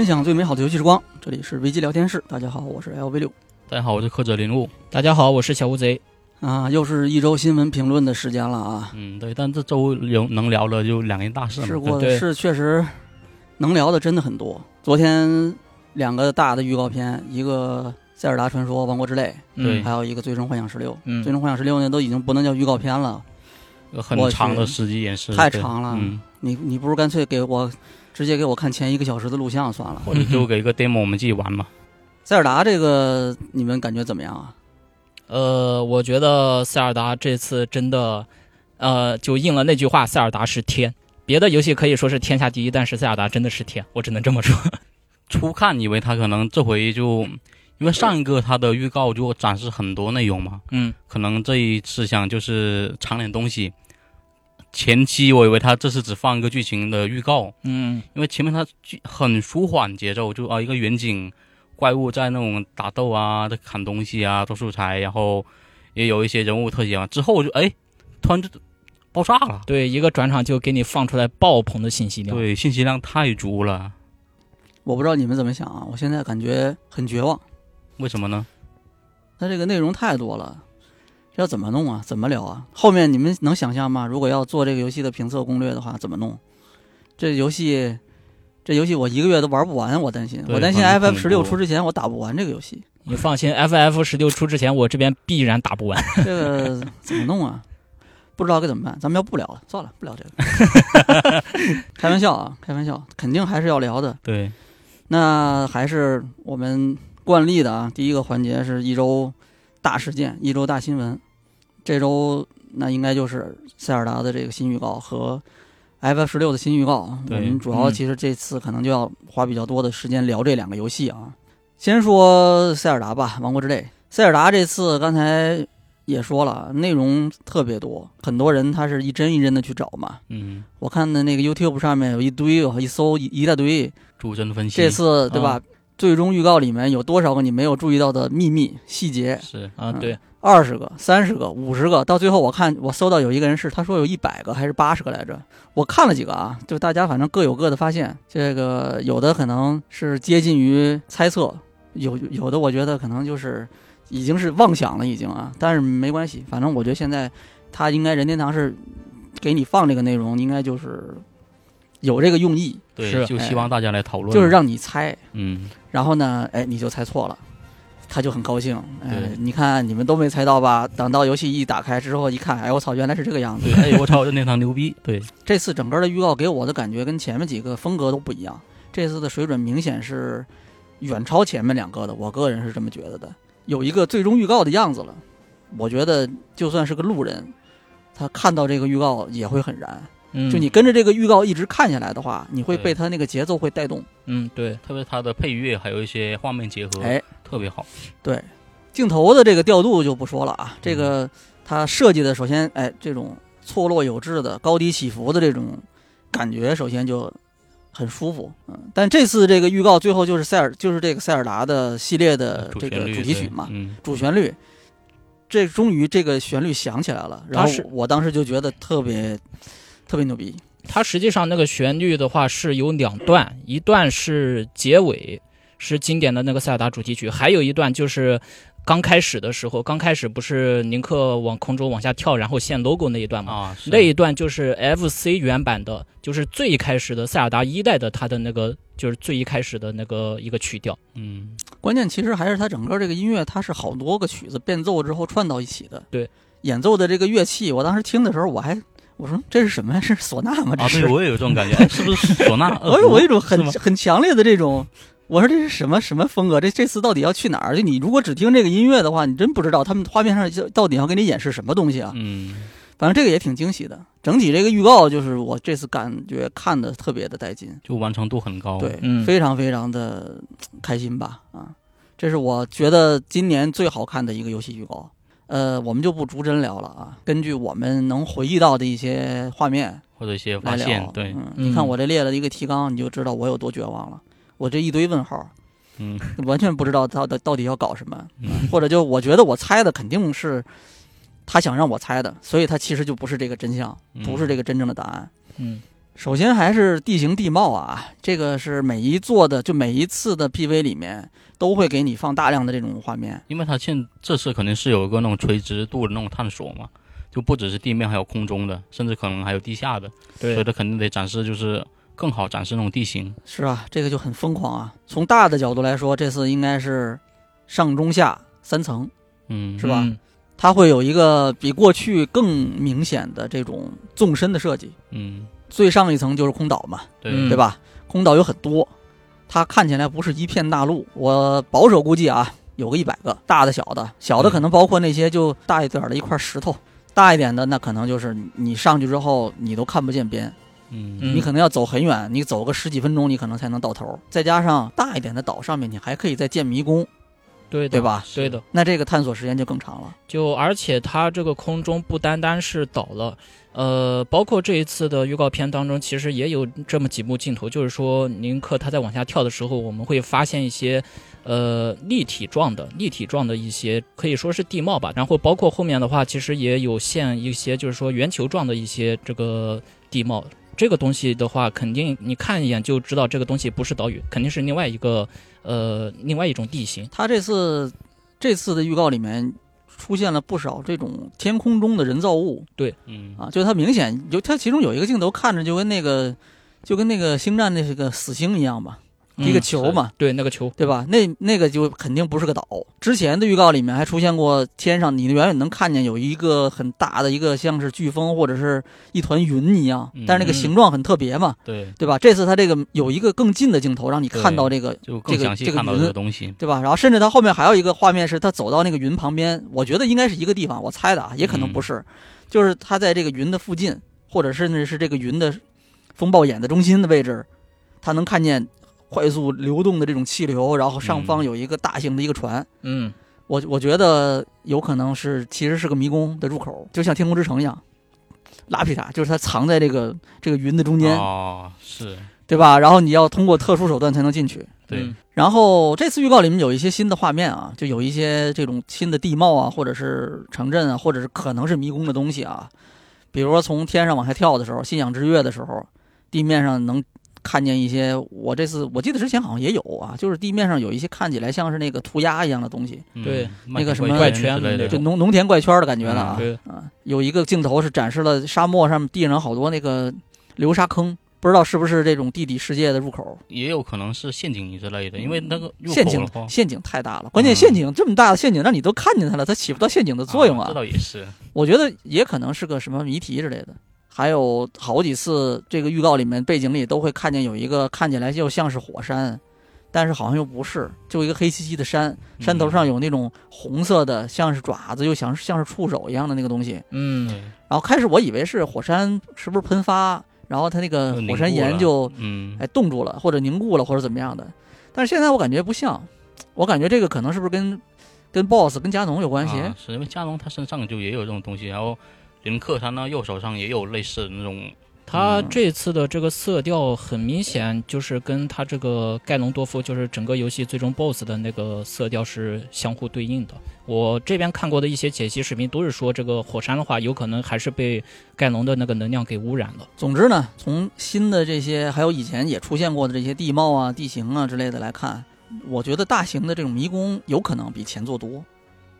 分享最美好的游戏时光，这里是危机聊天室。大家好，我是 LV 六大家好，我是克者林路。大家好，我是小乌贼。啊，又是一周新闻评论的时间了啊！嗯，对，但这周有能聊的就两件大事嘛。是过是确实能聊的真的很多。昨天两个大的预告片，一个《塞尔达传说：王国之泪对》，还有一个《最终幻想十六》。嗯最终幻想十六》呢，都已经不能叫预告片了，有很我长的时机演示，太长了嗯，你你不如干脆给我直接给我看前一个小时的录像算了。或者就给一个 demo 我们自己玩嘛。塞尔达这个你们感觉怎么样啊？呃，我觉得塞尔达这次真的，呃，就应了那句话，塞尔达是天。别的游戏可以说是天下第一，但是塞尔达真的是天，我只能这么说。初看以为他可能这回就，因为上一个他的预告就展示很多内容嘛，嗯，可能这一次想就是藏点东西。前期我以为他这次只放一个剧情的预告，嗯，因为前面他剧很舒缓节奏，就啊一个远景，怪物在那种打斗啊，在砍东西啊，做素材，然后也有一些人物特写嘛。之后我就哎，突然就爆炸了，对，一个转场就给你放出来爆棚的信息量。对，信息量太足了。我不知道你们怎么想啊，我现在感觉很绝望。为什么呢？它这个内容太多了，这要怎么弄啊？怎么聊啊？后面你们能想象吗？如果要做这个游戏的评测攻略的话，怎么弄？这游戏，这游戏我一个月都玩不完，我担心，我担心 FF 十六出之前我打不完这个游戏，你放心，FF 十六出之前，我这边必然打不完。这个怎么弄啊？不知道该怎么办，咱们要不聊了，算了，不聊这个。开玩笑啊，开玩笑，肯定还是要聊的。对，那还是我们惯例的啊，第一个环节是一周大事件、一周大新闻。这周那应该就是塞尔达的这个新预告和 FF 十六的新预告。我们主要嗯其实这次可能就要花比较多的时间聊这两个游戏啊。先说塞尔达吧，《王国之泪》。塞尔达这次刚才也说了，内容特别多，很多人他是一帧一帧的去找嘛。嗯，我看的那个 YouTube 上面有一堆，我一搜一一大堆。主帧分析这次对吧？最终预告里面有多少个你没有注意到的秘密细节？是啊，嗯对，二十个、三十个、五十个，到最后我看我搜到有一个人是他说有一百个还是八十个来着？我看了几个啊，就大家反正各有各的发现。这个有的可能是接近于猜测，有有的我觉得可能就是已经是妄想了，已经啊。但是没关系，反正我觉得现在他应该任天堂是给你放这个内容，应该就是有这个用意，对，是就希望大家来讨论，就是让你猜。嗯，然后呢，哎，你就猜错了，他就很高兴。哎对，你看你们都没猜到吧？等到游戏一打开之后一看，哎，我操，原来是这个样子对，。哎，我操，任天堂牛逼，对，这次整个的预告给我的感觉跟前面几个风格都不一样，这次的水准明显是远超前面两个的，我个人是这么觉得的。有一个最终预告的样子了，我觉得就算是个路人，他看到这个预告也会很燃。嗯，就你跟着这个预告一直看下来的话，你会被它那个节奏会带动。嗯，对，特别它的配乐还有一些画面结合，哎，特别好，对，镜头的这个调度就不说了啊，这个它设计的首先，哎，这种错落有致的、高低起伏的这种感觉，首先就很舒服。嗯，但这次这个预告最后就是塞尔，就是这个塞尔达的系列的这个主题曲嘛，嗯，主旋律。这终于这个旋律响起来了，然后是我当时就觉得特别特别牛逼。它实际上那个旋律的话是有两段，一段是结尾，是经典的那个塞尔达主题曲，还有一段就是刚开始的时候，刚开始不是宁克往空中往下跳，然后现 logo 那一段吗？啊，是那一段就是 FC 原版的，就是最开始的塞尔达一代的它的那个，就是最一开始的那个一个曲调。嗯，关键其实还是它整个这个音乐，它是好多个曲子变奏之后串到一起的。对，演奏的这个乐器，我当时听的时候，我还我说这是什么呀？是唢呐吗？这啊，对我也有这种感觉，哎是不是唢呐？我有我有一种很很强烈的这种，我说这是什么什么风格？这这次到底要去哪儿？就你如果只听这个音乐的话，你真不知道他们画面上到底要给你演示什么东西啊。嗯，反正这个也挺惊喜的。整体这个预告就是我这次感觉看的特别的带劲，就完成度很高，对，嗯非常非常的开心吧啊！这是我觉得今年最好看的一个游戏预告。呃，我们就不逐帧聊了啊，根据我们能回忆到的一些画面或者一些发现，。对，你看我这列了一个提纲，你就知道我有多绝望了。我这一堆问号，嗯，完全不知道到底到底要搞什么，嗯或者就我觉得我猜的肯定是他想让我猜的，所以他其实就不是这个真相，嗯不是这个真正的答案。嗯，首先还是地形地貌啊，这个是每一座的，就每一次的 PV 里面都会给你放大量的这种画面。因为它现这次肯定是有一个那种垂直度的那种探索嘛，就不只是地面，还有空中的，甚至可能还有地下的，所以，它肯定得展示就是更好展示那种地形。是啊，这个就很疯狂啊。从大的角度来说，这次应该是上中下三层，嗯，是吧嗯它会有一个比过去更明显的这种纵深的设计。嗯，最上一层就是空岛嘛，对，嗯对吧？空岛有很多，它看起来不是一片大陆。我保守估计啊，有个一百个，大的、小的，小的可能包括那些就大一点的一块石头，大一点的那可能就是你上去之后你都看不见边，嗯嗯你可能要走很远，你走个十几分钟你可能才能到头。再加上大一点的岛上面你还可以再建迷宫，对的对？吧？对的，那这个探索时间就更长了。就而且它这个空中不单单是岛了，呃，包括这一次的预告片当中，其实也有这么几幕镜头，就是说宁克他在往下跳的时候，我们会发现一些呃立体状的、立体状的一些可以说是地貌吧，然后包括后面的话，其实也有现一些就是说圆球状的一些这个地貌。这个东西的话，肯定你看一眼就知道这个东西不是岛屿，肯定是另外一个呃另外一种地形。它这次这次的预告里面出现了不少这种天空中的人造物，对。嗯。啊，就是它明显有它其中有一个镜头看着就跟那个就跟那个星战那个死星一样吧，一个嗯球嘛，对那个球，对吧？那那个就肯定不是个岛。之前的预告里面还出现过天上你远远能看见有一个很大的一个像是飓风或者是一团云一样，但是那个嗯形状很特别嘛，对，对吧？这次它这个有一个更近的镜头让你看到这个就更这个这个详细看到云这个东西。对吧？然后甚至它后面还有一个画面是他走到那个云旁边，我觉得应该是一个地方，我猜的啊，也可能不是，就是他在这个云的附近，或者甚至是这个云的风暴眼的中心的位置，他能看见快速流动的这种气流，然后上方嗯有一个大型的一个船，嗯，我我觉得有可能是其实是个迷宫的入口，就像天空之城一样。拉皮塔就是它藏在这个这个云的中间，哦，是对吧？然后你要通过特殊手段才能进去。对嗯，然后这次预告里面有一些新的画面啊，就有一些这种新的地貌啊，或者是城镇啊，或者是可能是迷宫的东西啊。比如说从天上往下跳的时候，信仰之跃的时候，地面上能看见一些。我这次我记得之前好像也有啊，就是地面上有一些看起来像是那个涂鸦一样的东西，嗯对那个什么怪圈类的，就农农田怪圈的感觉了啊。对，啊，有一个镜头是展示了沙漠上面地上好多那个流沙坑，不知道是不是这种地底世界的入口。也有可能是陷阱之类的，因为那个陷阱陷阱太大了，关键嗯陷阱这么大的陷阱让你都看见它了，它起不到陷阱的作用啊。这倒也是，我觉得也可能是个什么谜题之类的。还有好几次这个预告里面背景里都会看见有一个看起来就像是火山，但是好像又不是，就一个黑漆漆的山，山头上有那种红色的像是爪子又像是像是触手一样的那个东西。嗯，然后开始我以为是火山是不是喷发，然后它那个火山岩就嗯，哎冻住了或者凝固了或者怎么样的。但是现在我感觉不像，我感觉这个可能是不是跟跟 BOSS 跟加农有关系？啊是因为加农他身上就也有这种东西，然后林克他呢右手上也有类似的那种，他嗯这次的这个色调很明显就是跟他这个盖隆多夫，就是整个游戏最终 BOSS 的那个色调是相互对应的。我这边看过的一些解析视频都是说，这个火山的话，有可能还是被盖隆的那个能量给污染了。总之呢，从新的这些，还有以前也出现过的这些地貌啊、地形啊之类的来看，我觉得大型的这种迷宫有可能比前作多。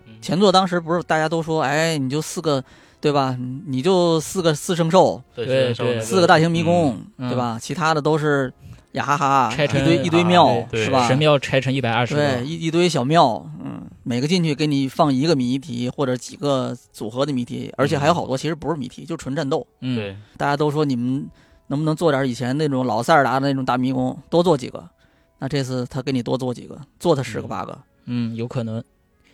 嗯前作当时不是大家都说，哎，你就四个，对吧？你就四个四圣兽，对四个大型迷宫，嗯对吧？其他的都是呀哈哈，拆成一堆一堆啊庙，是吧？神庙拆成一百二十对，一一堆小庙，嗯，每个进去给你放一个谜题或者几个组合的谜题，而且还有好多其实不是谜题，就纯战斗。嗯，对，大家都说你们能不能做点以前那种老塞尔达的那种大迷宫，多做几个。那这次他给你多做几个，做他十个嗯八个。嗯，有可能。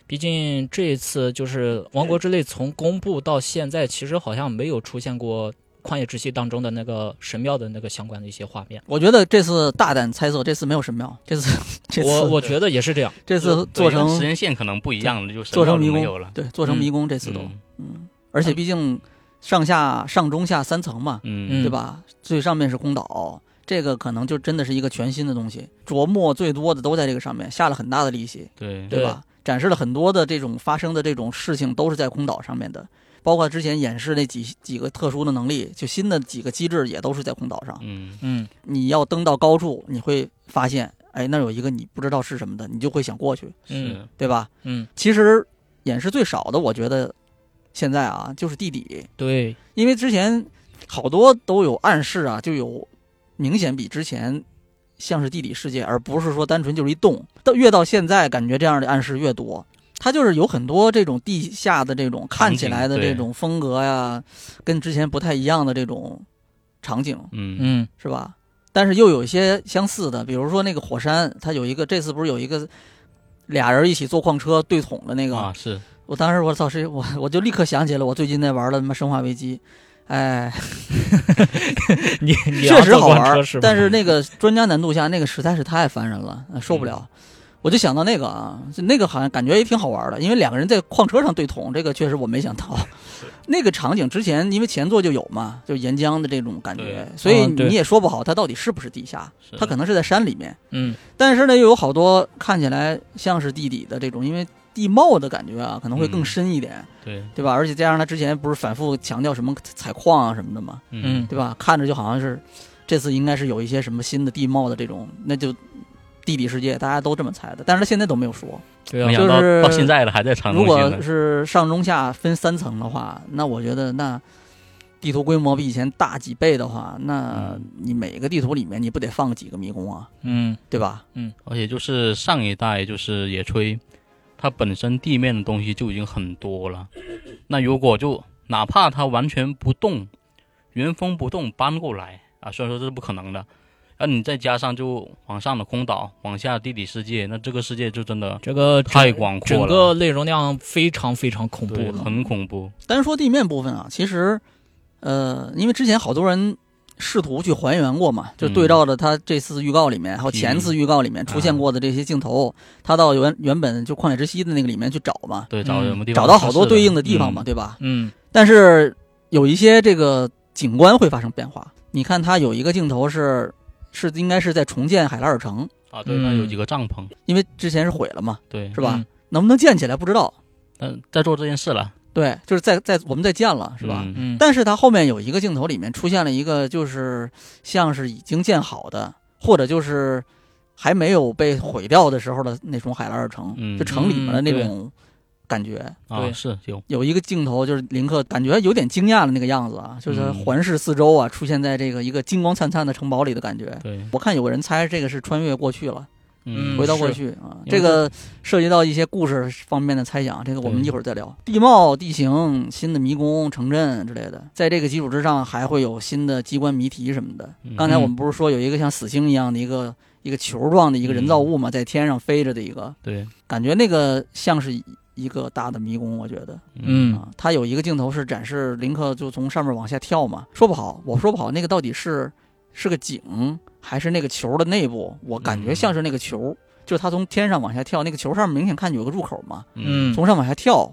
毕竟这一次就是《王国之泪》从公布到现在，其实好像没有出现过《旷野之息》当中的那个神庙的那个相关的一些画面。我觉得这次大胆猜测，这次没有神庙，这次 这次我我觉得也是这样。这次做成时间线可能不一样了，就做成迷宫了，对做成迷宫，这次都嗯嗯，而且毕竟上下上中下三层嘛，嗯对吧？最上面是空岛，这个可能就真的是一个全新的东西，琢磨最多的都在这个上面，下了很大的力气，对对对吧？展示了很多的这种发生的这种事情都是在空岛上面的，包括之前演示那几几个特殊的能力，就新的几个机制也都是在空岛上。嗯嗯你要登到高处，你会发现，哎，那有一个你不知道是什么的，你就会想过去，嗯是对吧？嗯，其实演示最少的，我觉得现在啊就是地底，对，因为之前好多都有暗示啊，就有明显比之前像是地底世界，而不是说单纯就是一洞。到越到现在，感觉这样的暗示越多。它就是有很多这种地下的这种看起来的这种风格呀，跟之前不太一样的这种场景，嗯嗯是吧？但是又有一些相似的，比如说那个火山，它有一个这次不是有一个俩人一起坐矿车对捅的那个，啊是我当时我操，是我我就立刻想起了我最近在玩的他妈《生化危机》，哎，你 你确实好玩？但是那个专家难度下，那个实在是太烦人了，呃受不了。我就想到那个啊，那个好像感觉也挺好玩的，因为两个人在矿车上对捅，这个确实我没想到。那个场景之前因为前作就有嘛，就岩浆的这种感觉，所以你也说不好它到底是不是地下，它可能是在山里面。嗯但是呢，又有好多看起来像是地底的这种，因为地貌的感觉啊，可能会更嗯深一点，对对吧？而且加上他之前不是反复强调什么采矿啊什么的嘛，嗯对吧？看着就好像是这次应该是有一些什么新的地貌的这种，那就地底世界，大家都这么猜的，但是他现在都没有说。对啊没，想到就是到现在了还在藏如果是上中下分三层的话，那我觉得那地图规模比以前大几倍的话，那嗯你每个地图里面你不得放几个迷宫啊，嗯对吧？嗯而且就是上一代就是野炊，它本身地面的东西就已经很多了。那如果就哪怕它完全不动，原封不动搬过来啊，虽然说这是不可能的，那你再加上就往上的空岛，往下的地底世界，那这个世界就真的这个太广阔了，整个内容量非常非常恐怖了。很恐怖。单说地面部分啊，其实，呃，因为之前好多人试图去还原过嘛，就对照着他这次预告里面，还有前次预告里面出现过的这些镜头，他到原原本就旷野之息的那个里面去找嘛，对，找嗯什么地方、找到好多对应的地方嘛，嗯。对吧？嗯。但是有一些这个景观会发生变化。你看，他有一个镜头是是应该是在重建海拉尔城，啊，对，嗯那有几个帐篷，因为之前是毁了嘛，对，是吧？嗯。能不能建起来不知道。嗯在做这件事了，对，就是在在我们在建了，是吧？嗯嗯，但是它后面有一个镜头里面出现了一个，就是像是已经建好的，或者就是还没有被毁掉的时候的那种海拉尔城，嗯就城里面的那嗯种感觉。啊，对是有，有一个镜头就是林克感觉有点惊讶的那个样子啊，就是环视四周啊，出现在这个一个金光灿灿的城堡里的感觉。对，我看有个人猜这个是穿越过去了，嗯回到过去啊。这个涉及到一些故事方面的猜想，这个我们一会儿再聊。地貌、地形、新的迷宫、城镇之类的，在这个基础之上，还会有新的机关谜题什么的。嗯刚才我们不是说有一个像死星一样的一个一个球状的一个人造物嘛，在天上飞着的一个，对，感觉那个像是一个大的迷宫，我觉得。嗯啊，他有一个镜头是展示林克就从上面往下跳嘛，说不好，我说不好那个到底是是个井还是那个球的内部，我感觉嗯像是那个球，就是他从天上往下跳，那个球上面明显看见有个入口嘛，嗯从上往下跳，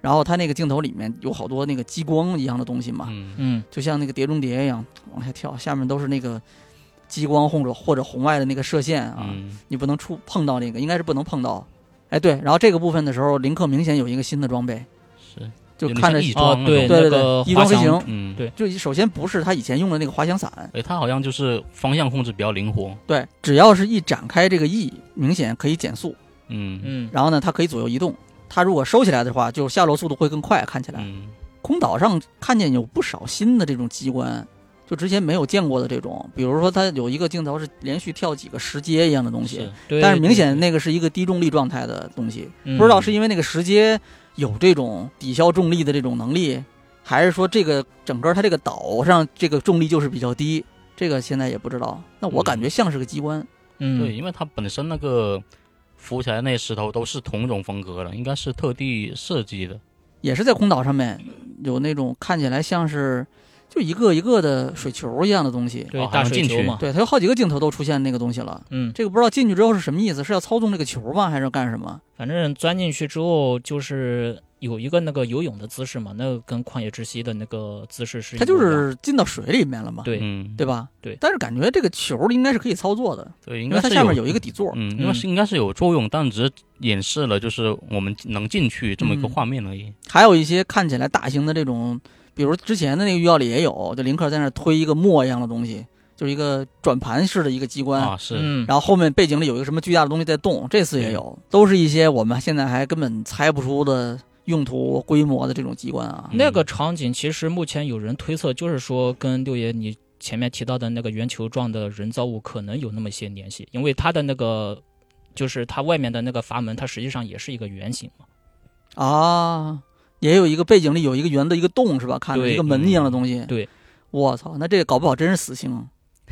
然后他那个镜头里面有好多那个激光一样的东西嘛，嗯嗯就像那个碟中谍一样往下跳，下面都是那个激光或者或者红外的那个射线啊，嗯你不能触碰到那个，应该是不能碰到。哎，对，然后这个部分的时候，林克明显有一个新的装备，是，就看着翼哦对装对对那个对翼装飞滑翔行嗯，对就首先不是他以前用的那个滑翔伞，哎，它好像就是方向控制比较灵活，对，只要是一展开这个翼，明显可以减速，嗯嗯然后呢，它可以左右移动。它如果收起来的话，就下落速度会更快，看起来。嗯空岛上看见有不少新的这种机关，就之前没有见过的这种，比如说它有一个镜头是连续跳几个石阶一样的东西但是明显那个是一个低重力状态的东西，嗯不知道是因为那个石阶有这种抵消重力的这种能力，还是说这个整个它这个岛上这个重力就是比较低，这个现在也不知道。那我嗯。感觉像是个机关，嗯。对，因为它本身那个浮起来那石头都是同一种风格的，应该是特地设计的，也是在空岛上面有那种看起来像是就一个一个的水球一样的东西。对，大能进去水球嘛，对，它有好几个镜头都出现那个东西了。嗯，这个不知道进去之后是什么意思，是要操纵这个球吗，还是要干什么？反正钻进去之后就是有一个那个游泳的姿势嘛，那个跟旷野之息的那个姿势是一它就是进到水里面了嘛，对嗯，对吧？对但是感觉这个球应该是可以操作的，对，应因为该它下面有一个底座。嗯，因为是应该是有作用，但只是演示了就是我们能进去这么一个嗯画面而已。还有一些看起来大型的这种，比如之前的那个预告里也有，就林克在那推一个磨一样的东西，就是一个转盘式的一个机关。啊，是，嗯，然后后面背景里有一个什么巨大的东西在动，这次也有，都是一些我们现在还根本猜不出的用途、规模的这种机关啊。嗯那个场景其实目前有人推测，就是说跟六爷你前面提到的那个圆球状的人造物可能有那么些联系，因为它的那个就是它外面的那个阀门，它实际上也是一个圆形嘛。啊，也有一个背景里有一个圆的一个洞是吧？看着一个门一样的东西。对，我操，那这个搞不好真是死星。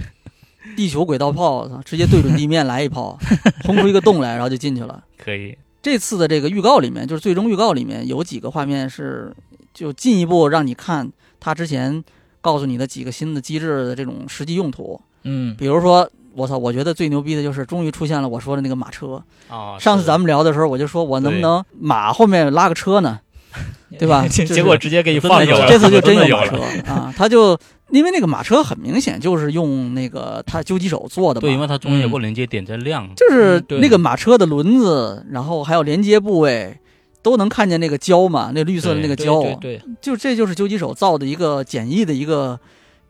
地球轨道炮，我操，直接对准地面来一炮，轰出一个洞来，然后就进去了。可以，这次的这个预告里面，就是最终预告里面有几个画面是就进一步让你看他之前告诉你的几个新的机制的这种实际用途。嗯，比如说，我操，我觉得最牛逼的就是终于出现了我说的那个马车。啊，上次咱们们聊的时候，我就说我能不能马后面拉个车呢？对吧？结 就是结果直接给你真的有了这次就真有马车啊！他就因为那个马车很明显就是用那个他究极手做的嘛，对，因为它中间有嗯。个连接点在亮，就是那个马车的轮子，然后还有连接部位，都能看见那个胶嘛，那绿色的那个对胶，对对，就这就是究极手造的一个简易的一个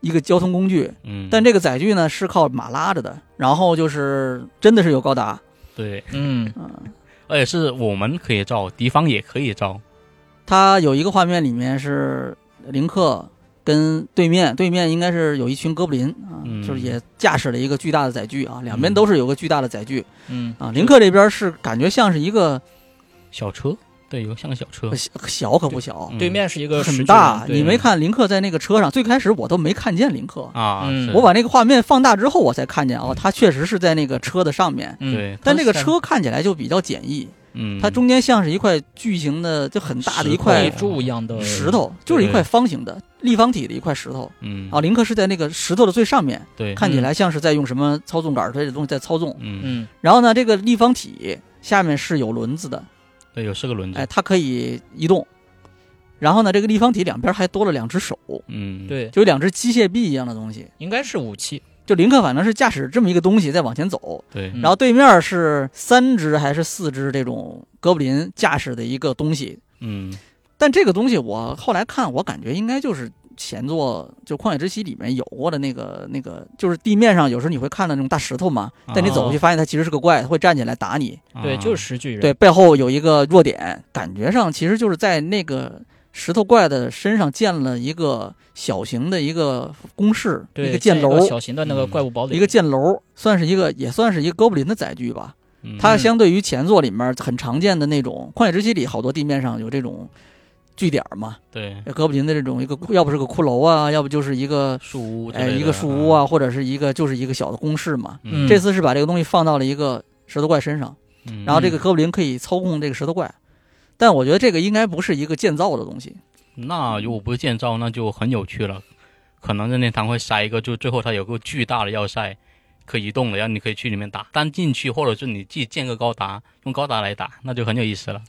一个交通工具。嗯，但这个载具呢是靠马拉着的，然后就是真的是有高达，对，嗯，嗯，而且是我们可以造，敌方也可以造，它有一个画面里面是林克跟对面，对面应该是有一群哥布林啊，嗯。就是也驾驶了一个巨大的载具啊，两边都是有个巨大的载具。嗯，啊。林克这边是感觉像是一个小车，对，有像个小车，小小可不小，嗯对面是一个很大。你没看林克在那个车上，最开始我都没看见林克，啊，嗯。是。我把那个画面放大之后，我才看见哦，他确实是在那个车的上面。嗯，对，但这个，车看起来就比较简易，嗯，它中间像是一块巨型的、就很大的一块立柱一样的。石，头，就是一块方形的立方体的一块石头。嗯。啊，林克是在那个石头的最上面，对，看起来像是在用什么操纵杆之类的东西在操纵。嗯，嗯，然后呢，这个立方体下面是有轮子的，对，有四个轮子。哎，，它可以移动。然后呢，这个立方体两边还多了两只手，嗯，，对，就有两只机械臂一样的东西。应该是武器，就林克反正是驾驶这么一个东西在往前走，对，嗯然后对面是三只还是四只这种哥布林驾驶的一个东西。嗯，但这个东西我后来看，我感觉应该就是前作就《旷野之息》里面有过的那个那个，就是地面上有时候你会看到那种大石头嘛，但你走过去发现它其实是个怪，它会站起来打你。对，啊就是石巨人，对，背后有一个弱点，感觉上其实就是在那个石头怪的身上建了一个小型的一个工室，对，一个箭建楼，小型的那个怪物堡垒，一个箭楼，算是一个也算是一个哥布林的载具吧。嗯。它相对于前作里面很常见的那种《旷野之息》里好多地面上有这种据点嘛，对。哥布林的这种一个，要不是个骷髅啊，要不就是一个树屋哎，一个树屋啊，，或者是一个就是一个小的工室嘛。嗯，这次是把这个东西放到了一个石头怪身上，嗯。然后这个哥布林可以操控这个石头怪，但我觉得这个应该不是一个建造的东西。那如果不是建造，那就很有趣了。可能任天堂会塞一个，就最后它有个巨大的要塞，可移动的，然后你可以去里面打，单进去，或者是你自己建个高达，用高达来打，那就很有意思了。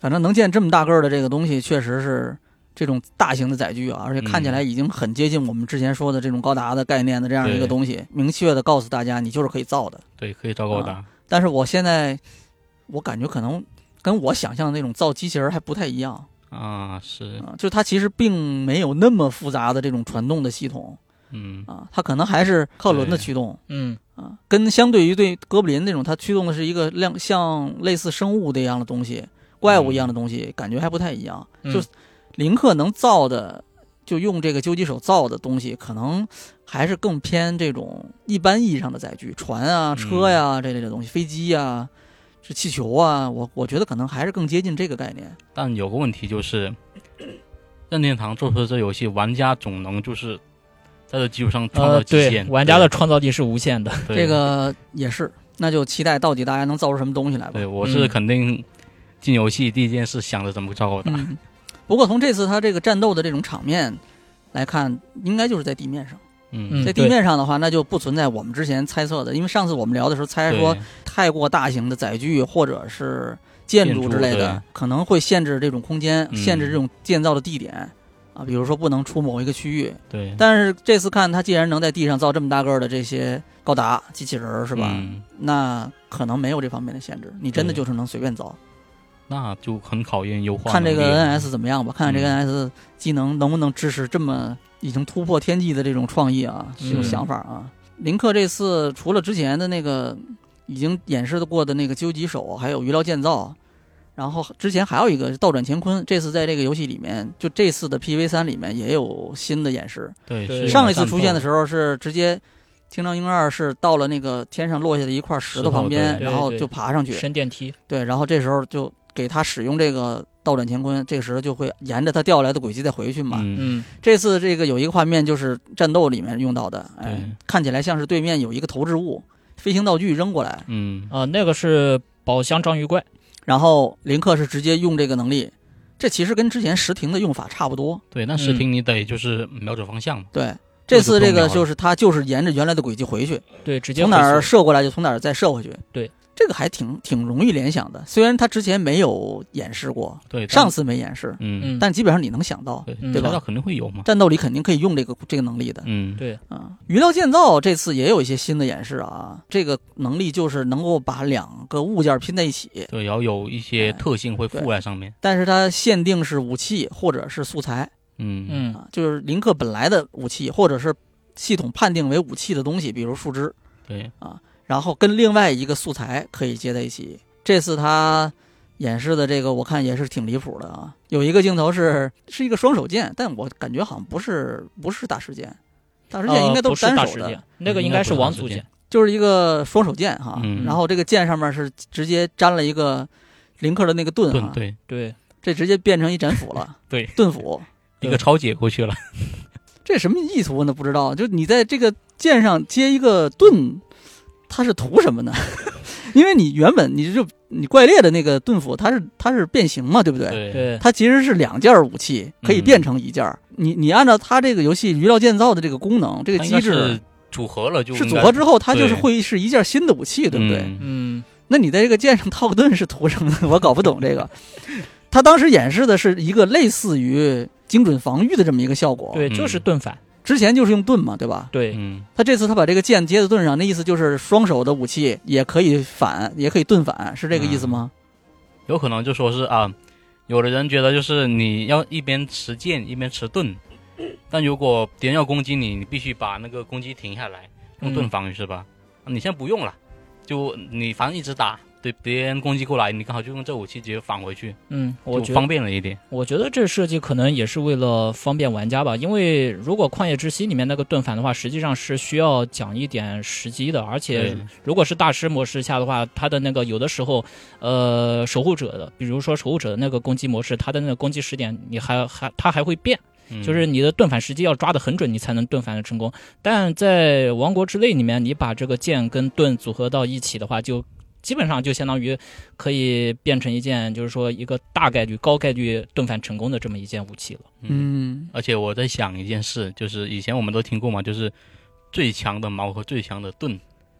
反正能建这么大个儿的这个东西，确实是这种大型的载具啊，而且看起来已经很接近我们之前说的这种高达的概念的这样一个东西，明确的告诉大家你就是可以造的。对，可以造高达。但是我现在我感觉可能跟我想象的那种造机器人还不太一样。啊，是，啊，就它其实并没有那么复杂的这种传动的系统。嗯，啊，它可能还是靠轮的驱动。嗯，啊，跟相对于对哥布林那种，它驱动的是一个量像类似生物的一样的东西，怪物一样的东西，感觉还不太一样。嗯。就林克能造的，就用这个究极手造的东西，可能还是更偏这种一般意义上的载具，船啊、嗯。车呀、这类的东西，飞机呀、是气球啊，我我觉得可能还是更接近这个概念。但有个问题就是，任天堂做出这游戏，玩家总能就是在这基础上创造极限。，玩家的创造力是无限的，对这个也是，那就期待到底大家能造出什么东西来吧。对我是嗯肯定进游戏第一件事想着怎么造高达。嗯，不过从这次他这个战斗的这种场面，来看，应该就是在地面上。嗯嗯在地面上的话，那就不存在我们之前猜测的，因为上次我们聊的时候猜说太过大型的载具或者是建筑之类的，可能会限制这种空间，嗯限制这种建造的地点啊，比如说不能出某一个区域。对，但是这次看，它既然能在地上造这么大个儿的这些高达机器人儿，是吧？嗯那可能没有这方面的限制，你真的就是能随便造。那就很考验优化看这个 NS 怎么样吧，看看这个嗯 NS 技能能不能支持这么已经突破天际的这种创意啊，这种嗯想法啊。林克这次除了之前的那个已经演示过的那个究极手，还有鱼料建造，然后之前还有一个倒转乾坤，这次在这个游戏里面，就这次的 PV 三里面也有新的演示。对，对上一次出现的，时候是直接。听障婴儿是到了那个天上落下的一块石头旁边，然后就爬上去，升电梯，对，然后这时候就给他使用这个倒转乾坤，这个时候就会沿着它掉下来的轨迹再回去嘛。嗯，嗯，这次这个有一个画面就是战斗里面用到的，哎对，看起来像是对面有一个投掷物，飞行道具扔过来，嗯，啊，那个是宝箱章鱼怪，然后林克是直接用这个能力，这其实跟之前石亭的用法差不多。对，那视频你得就是瞄准方向嘛，对，这次这个就是他就是沿着原来的轨迹回去，对，直接从哪儿射过来就从哪儿再射回去。对，这个还挺挺容易联想的，虽然他之前没有演示过，对，上，次没演示，嗯，嗯，但基本上你能想到，对，嗯对吧？那肯定会有嘛，战斗里肯定可以用这个这个能力的。嗯，对，啊，鱼料建造这次也有一些新的演示啊，这个能力就是能够把两个物件拼在一起，对，然后有一些哎特性会附在上面，但是它限定是武器或者是素材。嗯。嗯。啊，就是林克本来的武器或者是系统判定为武器的东西，比如树枝，对，然后跟另外一个素材可以接在一起。这次他演示的这个我看也是挺离谱的啊，有一个镜头是是一个双手剑，但我感觉好像不是不是大师剑，大师剑应该都是单手的。那个应该是王祖剑，就是一个双手剑哈，嗯。然后这个剑上面是直接粘了一个林克的那个盾啊，盾对，对，这直接变成一斩斧了，对，盾斧，一个超解过去了，这什么意图呢？不知道，就你在这个剑上接一个盾，它是图什么呢？因为你原本你就你怪猎的那个盾斧，它是它是变形嘛，对不对？对，对，它其实是两件武器，可以变成一件儿。你你按照它这个游戏鱼料建造的这个功能，这个机制是组合了就是组合之后，它就是会是一件新的武器，对不对？嗯嗯，那你在这个剑上套个盾是图什么呢？我搞不懂这个。他当时演示的是一个类似于精准防御的这么一个效果，对，嗯就是盾反，之前就是用盾嘛，对吧？对，嗯，他这次他把这个剑接在盾上，那意思就是双手的武器也可以反，也可以盾反，是这个意思吗？有可能就说是啊，有的人觉得就是你要一边持剑一边持盾，但如果敌人要攻击你，你必须把那个攻击停下来，用盾嗯防御是吧？啊你现在不用了，就你反正一直打，对别人攻击过来，你刚好就用这武器直接返回去，嗯，我就觉得方便了一点。我觉得这设计可能也是为了方便玩家吧，因为如果旷野之息里面那个盾反的话，实际上是需要讲一点时机的，而且如果是大师模式下的话，它的那个有的时候，呃，守护者的，比如说守护者的那个攻击模式，它的那个攻击时点，你还还它还会变，嗯就是你的盾反时机要抓得很准，你才能盾反的成功。但在王国之泪里面，你把这个剑跟盾组合到一起的话，就基本上就相当于可以变成一件，就是说一个大概率、高概率盾反成功的这么一件武器了。嗯，嗯，而且我在想一件事，就是以前我们都听过嘛，就是最强的矛和最强的盾。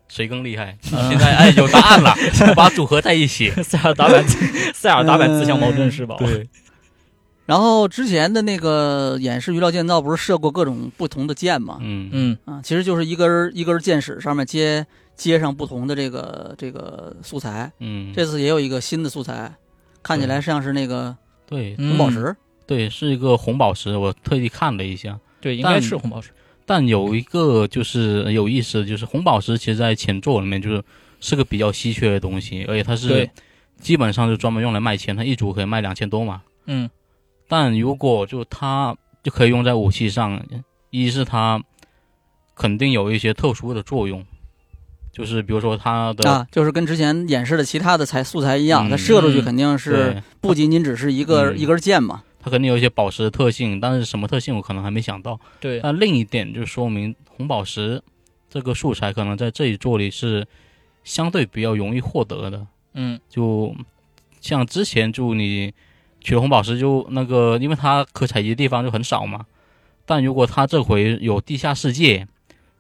谁更厉害？嗯现在哎有答案了，把组合在一起。塞尔达版，塞尔达版自相矛盾是吧？对，然后之前的那个演示鱼料建造不是射过各种不同的箭吗？嗯嗯，啊，其实就是一根一根儿箭矢上面接接上不同的这个这个素材。嗯，这次也有一个新的素材，看起来像是那个对嗯红宝石。对是一个红宝石，我特地看了一下。对，应该是红宝石。但有一个就是有意思的，就是红宝石其实在前作里面就是是个比较稀缺的东西，而且它是基本上就专门用来卖钱，它一组可以卖两千多嘛。嗯但如果就它就可以用在武器上，一是它肯定有一些特殊的作用，就是比如说它的、啊，就是跟之前演示的其他的材素材一样，嗯它射出去嗯肯定是不仅仅只是一个、嗯一根箭嘛。它肯定有一些宝石的特性，但是什么特性我可能还没想到。对，那另一点就说明红宝石这个素材可能在这一座里是相对比较容易获得的。嗯就像之前就你取红宝石就那个，因为它可采集的地方就很少嘛，但如果它这回有地下世界，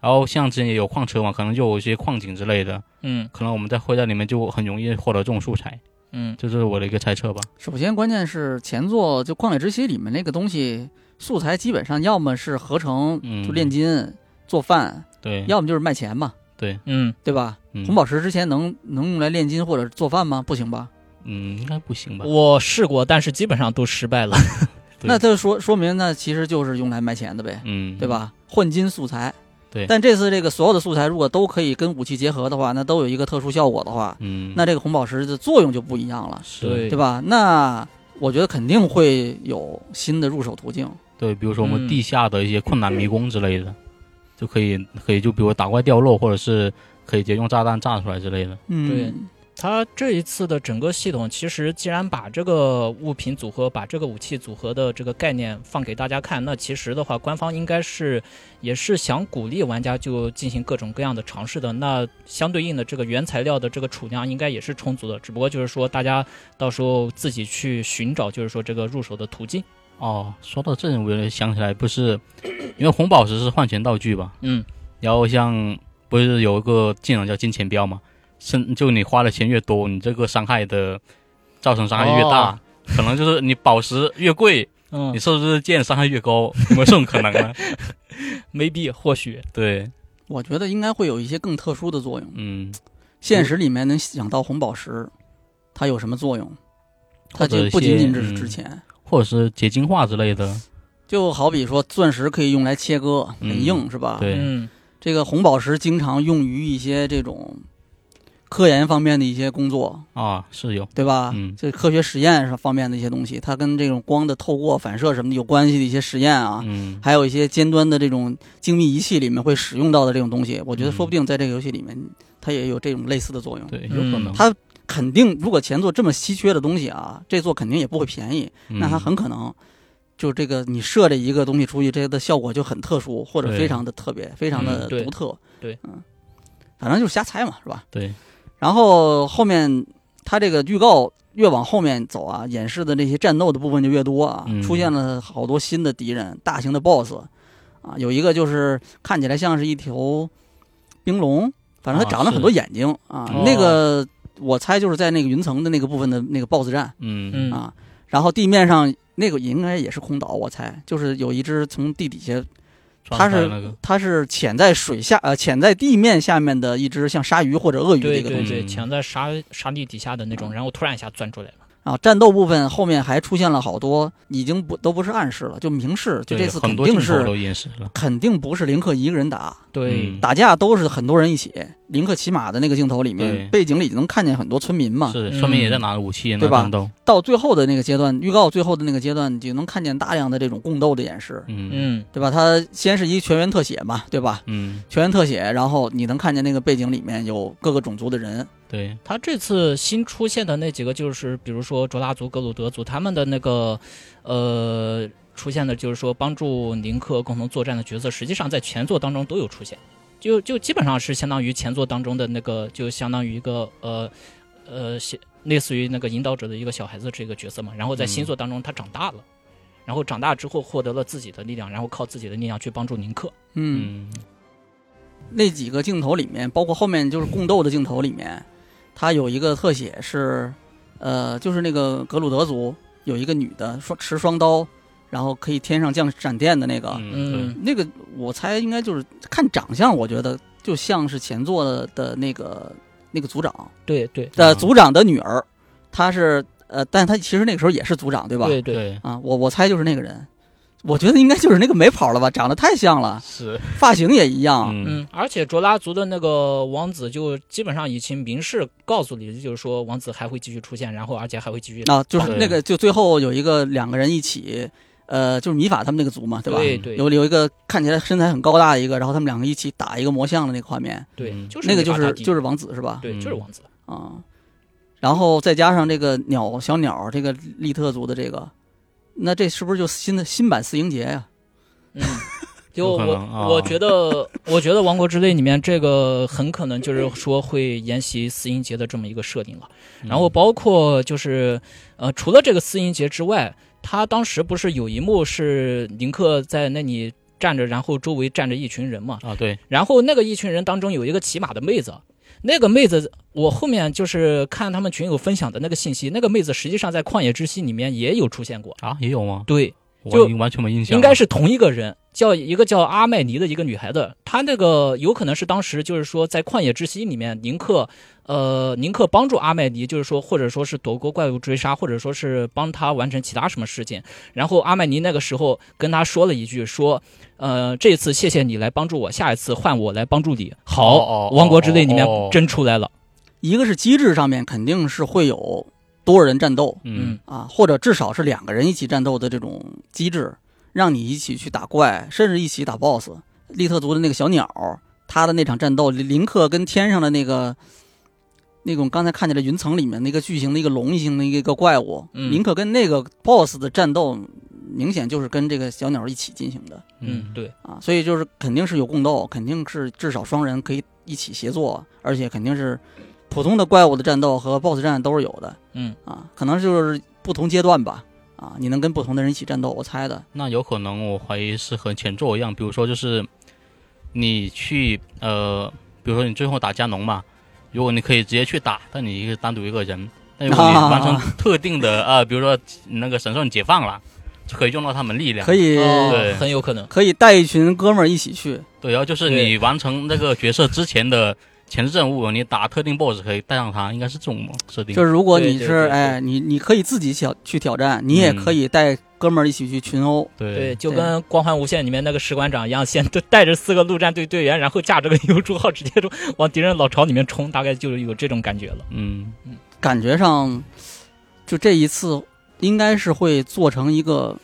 然后像之前也有矿车嘛，可能就有一些矿井之类的，嗯可能我们在会在里面就很容易获得这种素材，嗯这是我的一个猜测吧。首先，关键是前作就《旷野之息》里面那个东西素材，基本上要么是合成嗯就炼金、做饭，对，要么就是卖钱嘛，对，嗯，对吧？嗯红宝石之前能能用来炼金或者做饭吗？不行吧？嗯，应该不行吧？我试过，但是基本上都失败了。那这说说明那其实就是用来卖钱的呗，嗯，对？吧？混金素材。对但这次这个所有的素材如果都可以跟武器结合的话，那都有一个特殊效果的话，嗯，那这个红宝石的作用就不一样了，是对对吧？那我觉得肯定会有新的入手途径。对，比如说我们嗯地下的一些困难迷宫之类的，就可以可以就比如打怪掉落，或者是可以直接用炸弹炸出来之类的。嗯，对它这一次的整个系统，其实既然把这个物品组合、把这个武器组合的这个概念放给大家看，那其实的话，官方应该是也是想鼓励玩家就进行各种各样的尝试的。那相对应的这个原材料的这个储量应该也是充足的，只不过就是说大家到时候自己去寻找，就是说这个入手的途径。哦，说到这，我也想起来，不是因为红宝石是换钱道具吧？嗯，然后像不是有一个技能叫金钱镖吗？是就你花的钱越多，你这个伤害的造成伤害越大，哦。可能就是你宝石越贵，嗯。你射出的箭伤害越高，有没有这种可能呢？，maybe 或许，对，我觉得应该会有一些更特殊的作用。嗯，现实里面能想到红宝石，它有什么作用？它就不仅仅只是值钱，或者是结晶化之类的，就好比说钻石可以用来切割，嗯。很硬是吧？对。嗯这个红宝石经常用于一些这种科研方面的一些工作，啊，是有，对吧？嗯。这科学实验上方面的一些东西，它跟这种光的透过、反射什么的有关系的一些实验啊，嗯，还有一些尖端的这种精密仪器里面会使用到的这种东西，我觉得嗯说不定在这个游戏里面它也有这种类似的作用。对，有可能，嗯它肯定，如果前作这么稀缺的东西啊，这座肯定也不会便宜，那它嗯很可能就这个你设这一个东西出去，这个的效果就很特殊，或者非常的特别，非常的独特。对。嗯，反正就是瞎猜嘛，是吧？对，然后后面他这个预告越往后面走啊，演示的那些战斗的部分就越多啊，嗯。出现了好多新的敌人，大型的 BOSS 啊，有一个就是看起来像是一条冰龙，反正它啊长了很多眼睛啊，哦那个我猜就是在那个云层的那个部分的那个 BOSS 战嗯。嗯。啊，然后地面上那个应该也是空岛，我猜就是有一只从地底下。它是它是潜在水下呃潜在地面下面的一只像鲨鱼或者鳄鱼的对一个东西对对，嗯潜在沙沙地底下的那种，然后突然一下钻出来了。啊，战斗部分后面还出现了好多，已经不都不是暗示了，就明示，就这次肯定是多都演示了，肯定不是林克一个人打，对，嗯打架都是很多人一起。林克骑马的那个镜头里面，背景里能看见很多村民嘛。是，嗯说明也在拿着武器，那对吧，到最后的那个阶段，预告最后的那个阶段，你就能看见大量的这种共斗的演示，嗯嗯对吧？它先是一全员特写嘛，对吧？嗯，全员特写，然后你能看见那个背景里面有各个种族的人，对，他这次新出现的那几个，就是比如说卓拉族、格鲁德族，他们的那个呃出现的，就是说帮助宁克共同作战的角色，实际上在前作当中都有出现，就就基本上是相当于前作当中的那个，就相当于一个呃呃类似于那个引导者的一个小孩子这个角色嘛。然后在新作当中他长大了，然后长大之后获得了自己的力量，然后靠自己的力量去帮助宁克。嗯，嗯那几个镜头里面，包括后面就是共斗的镜头里面，它有一个特写是，呃，就是那个格鲁德族有一个女的双持双刀，然后可以天上降闪电的那个，嗯，那个我猜应该就是看长相，我觉得就像是前作的的那个那个族长对对。的嗯族长的女儿，她是呃，但她其实那个时候也是族长，对吧？对对，对，啊，我我猜就是那个人，我觉得应该就是那个没跑了吧，长得太像了，是，发型也一样，嗯。嗯，而且卓拉族的那个王子就基本上已经明示告诉你，就是说王子还会继续出现，然后而且还会继续啊，就是那个，就最后有一个两个人一起，呃，就是米法他们那个族嘛，对吧？对对。有有一个看起来身材很高大的一个，然后他们两个一起打一个魔像的那个画面，对，嗯。就是那个就是就是王子是吧？对，嗯。就是王子。啊，然后再加上这个鸟小鸟这个利特族的这个，那这是不是就新的新版四英杰呀、嗯，就我我觉得，我觉得《王国之泪》里面这个很可能就是说会沿袭四英杰的这么一个设定了。嗯然后包括就是呃，除了这个四英杰之外，他当时不是有一幕是林克在那里站着，然后周围站着一群人嘛，啊，对，然后那个一群人当中有一个骑马的妹子，那个妹子我后面就是看他们群友分享的那个信息，那个妹子实际上在《旷野之息》里面也有出现过，啊，也有吗？对，就完全没印象，应该是同一个人，叫一个叫阿麦尼的一个女孩子，她那个有可能是当时就是说在《旷野之息》里面，宁克，呃，宁克帮助阿麦尼，就是说或者说是躲过怪物追杀，或者说是帮他完成其他什么事情。然后阿麦尼那个时候跟他说了一句，说，呃，这次谢谢你来帮助我，下一次换我来帮助你。好，哦哦王国之泪里面真出来了，一个是机制上面肯定是会有多人战斗嗯啊，或者至少是两个人一起战斗的这种机制，让你一起去打怪，甚至一起打 BOSS。利特族的那个小鸟，他的那场战斗，林林克跟天上的那个那种刚才看见的云层里面那个巨型的一个龙形的一个怪物，嗯。林克跟那个 BOSS 的战斗，明显就是跟这个小鸟一起进行的。嗯，对，啊，所以就是肯定是有共斗，肯定是至少双人可以一起协作，而且肯定是普通的怪物的战斗和 BOSS 战都是有的。嗯。啊，可能就是不同阶段吧啊，你能跟不同的人一起战斗，我猜的。那有可能我怀疑是和前作一样，比如说就是你去呃，比如说你最后打加农嘛，如果你可以直接去打，但你一个单独一个人，那 如果你完成特定的呃，比如说那个神兽你解放了，就可以用到他们力量，可以、很有可能。可以带一群哥们儿一起去，对，然后就是你完成那个角色之前的前置任务，你打特定 BOSS 可以带上它，应该是这种设定。就是如果你是对对对。对哎，你你可以自己挑去挑战，你也嗯可以带哥们儿一起去群殴，对，对，就跟《光环无限》里面那个士官长一样，先带着四个陆战队队员，然后驾着个游珠号直接就往敌人老巢里面冲，大概就有这种感觉了。嗯。感觉上就这一次应该是会做成一个。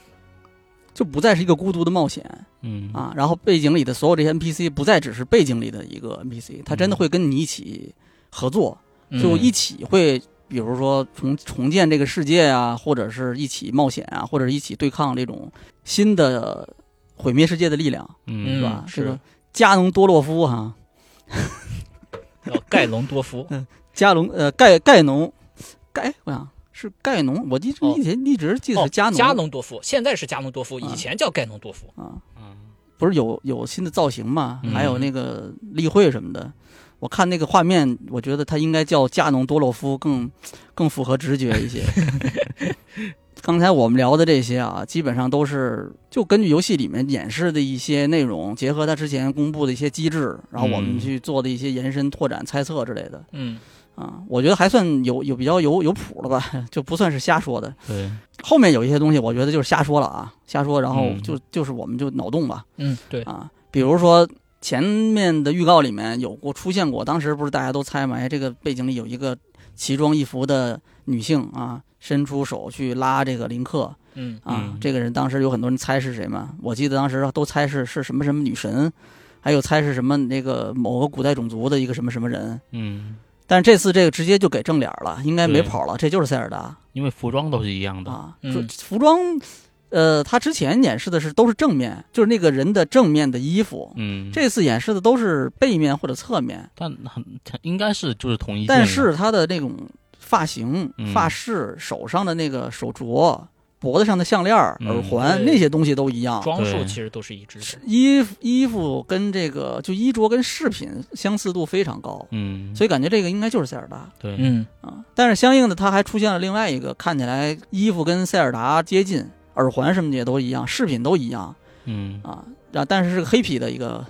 就不再是一个孤独的冒险，嗯。啊，然后背景里的所有这些 NPC 不再只是背景里的一个 NPC，他真的会跟你一起合作，就一起会，比如说重重建这个世界啊，或者是一起冒险啊，或者是一起对抗这种新的毁灭世界的力量，嗯。是吧？是这个加农多洛夫哈，叫盖隆多夫，加隆呃盖盖农。盖我想是盖农，我一直哦。一直一直记得哦是加农。加农多夫，现在是加农多夫，啊。以前叫盖农多夫。啊，嗯。不是有有新的造型嘛，嗯还有那个例会什么的。我看那个画面，我觉得他应该叫加农多洛夫更更符合直觉一些。刚才我们聊的这些啊，基本上都是就根据游戏里面演示的一些内容，结合他之前公布的一些机制，然后我们嗯。去做的一些延伸、拓展、猜测之类的。嗯，啊，我觉得还算有有比较有有谱了吧，就不算是瞎说的。对，后面有一些东西，我觉得就是瞎说了啊，瞎说，然后嗯。就就是我们就脑洞吧。嗯，对，啊，比如说前面的预告里面有过出现过，当时不是大家都猜嘛，哎，这个背景里有一个奇装异服的女性啊，伸出手去拉这个林克嗯。啊，嗯。这个人当时有很多人猜是谁嘛，我记得当时都猜是是什么什么女神，还有猜是什么那个某个古代种族的一个什么什么人，嗯，但是这次这个直接就给正脸了，应该没跑了，这就是塞尔达因为服装都是一样的。啊，嗯服装。呃，他之前演示的是都是正面，就是那个人的正面的衣服，嗯，这次演示的都是背面或者侧面，但很应该是就是同一件。但是他的那种发型、嗯发饰、手上的那个手镯、脖子上的项链、嗯耳环对那些东西都一样。装束其实都是一致的。衣服衣服跟这个就衣着跟饰品相似度非常高，嗯，所以感觉这个应该就是塞尔达对，嗯啊。但是相应的，它还出现了另外一个看起来衣服跟塞尔达接近，耳环什么的也都一样，饰品都一样嗯啊。然但是是个黑皮的一个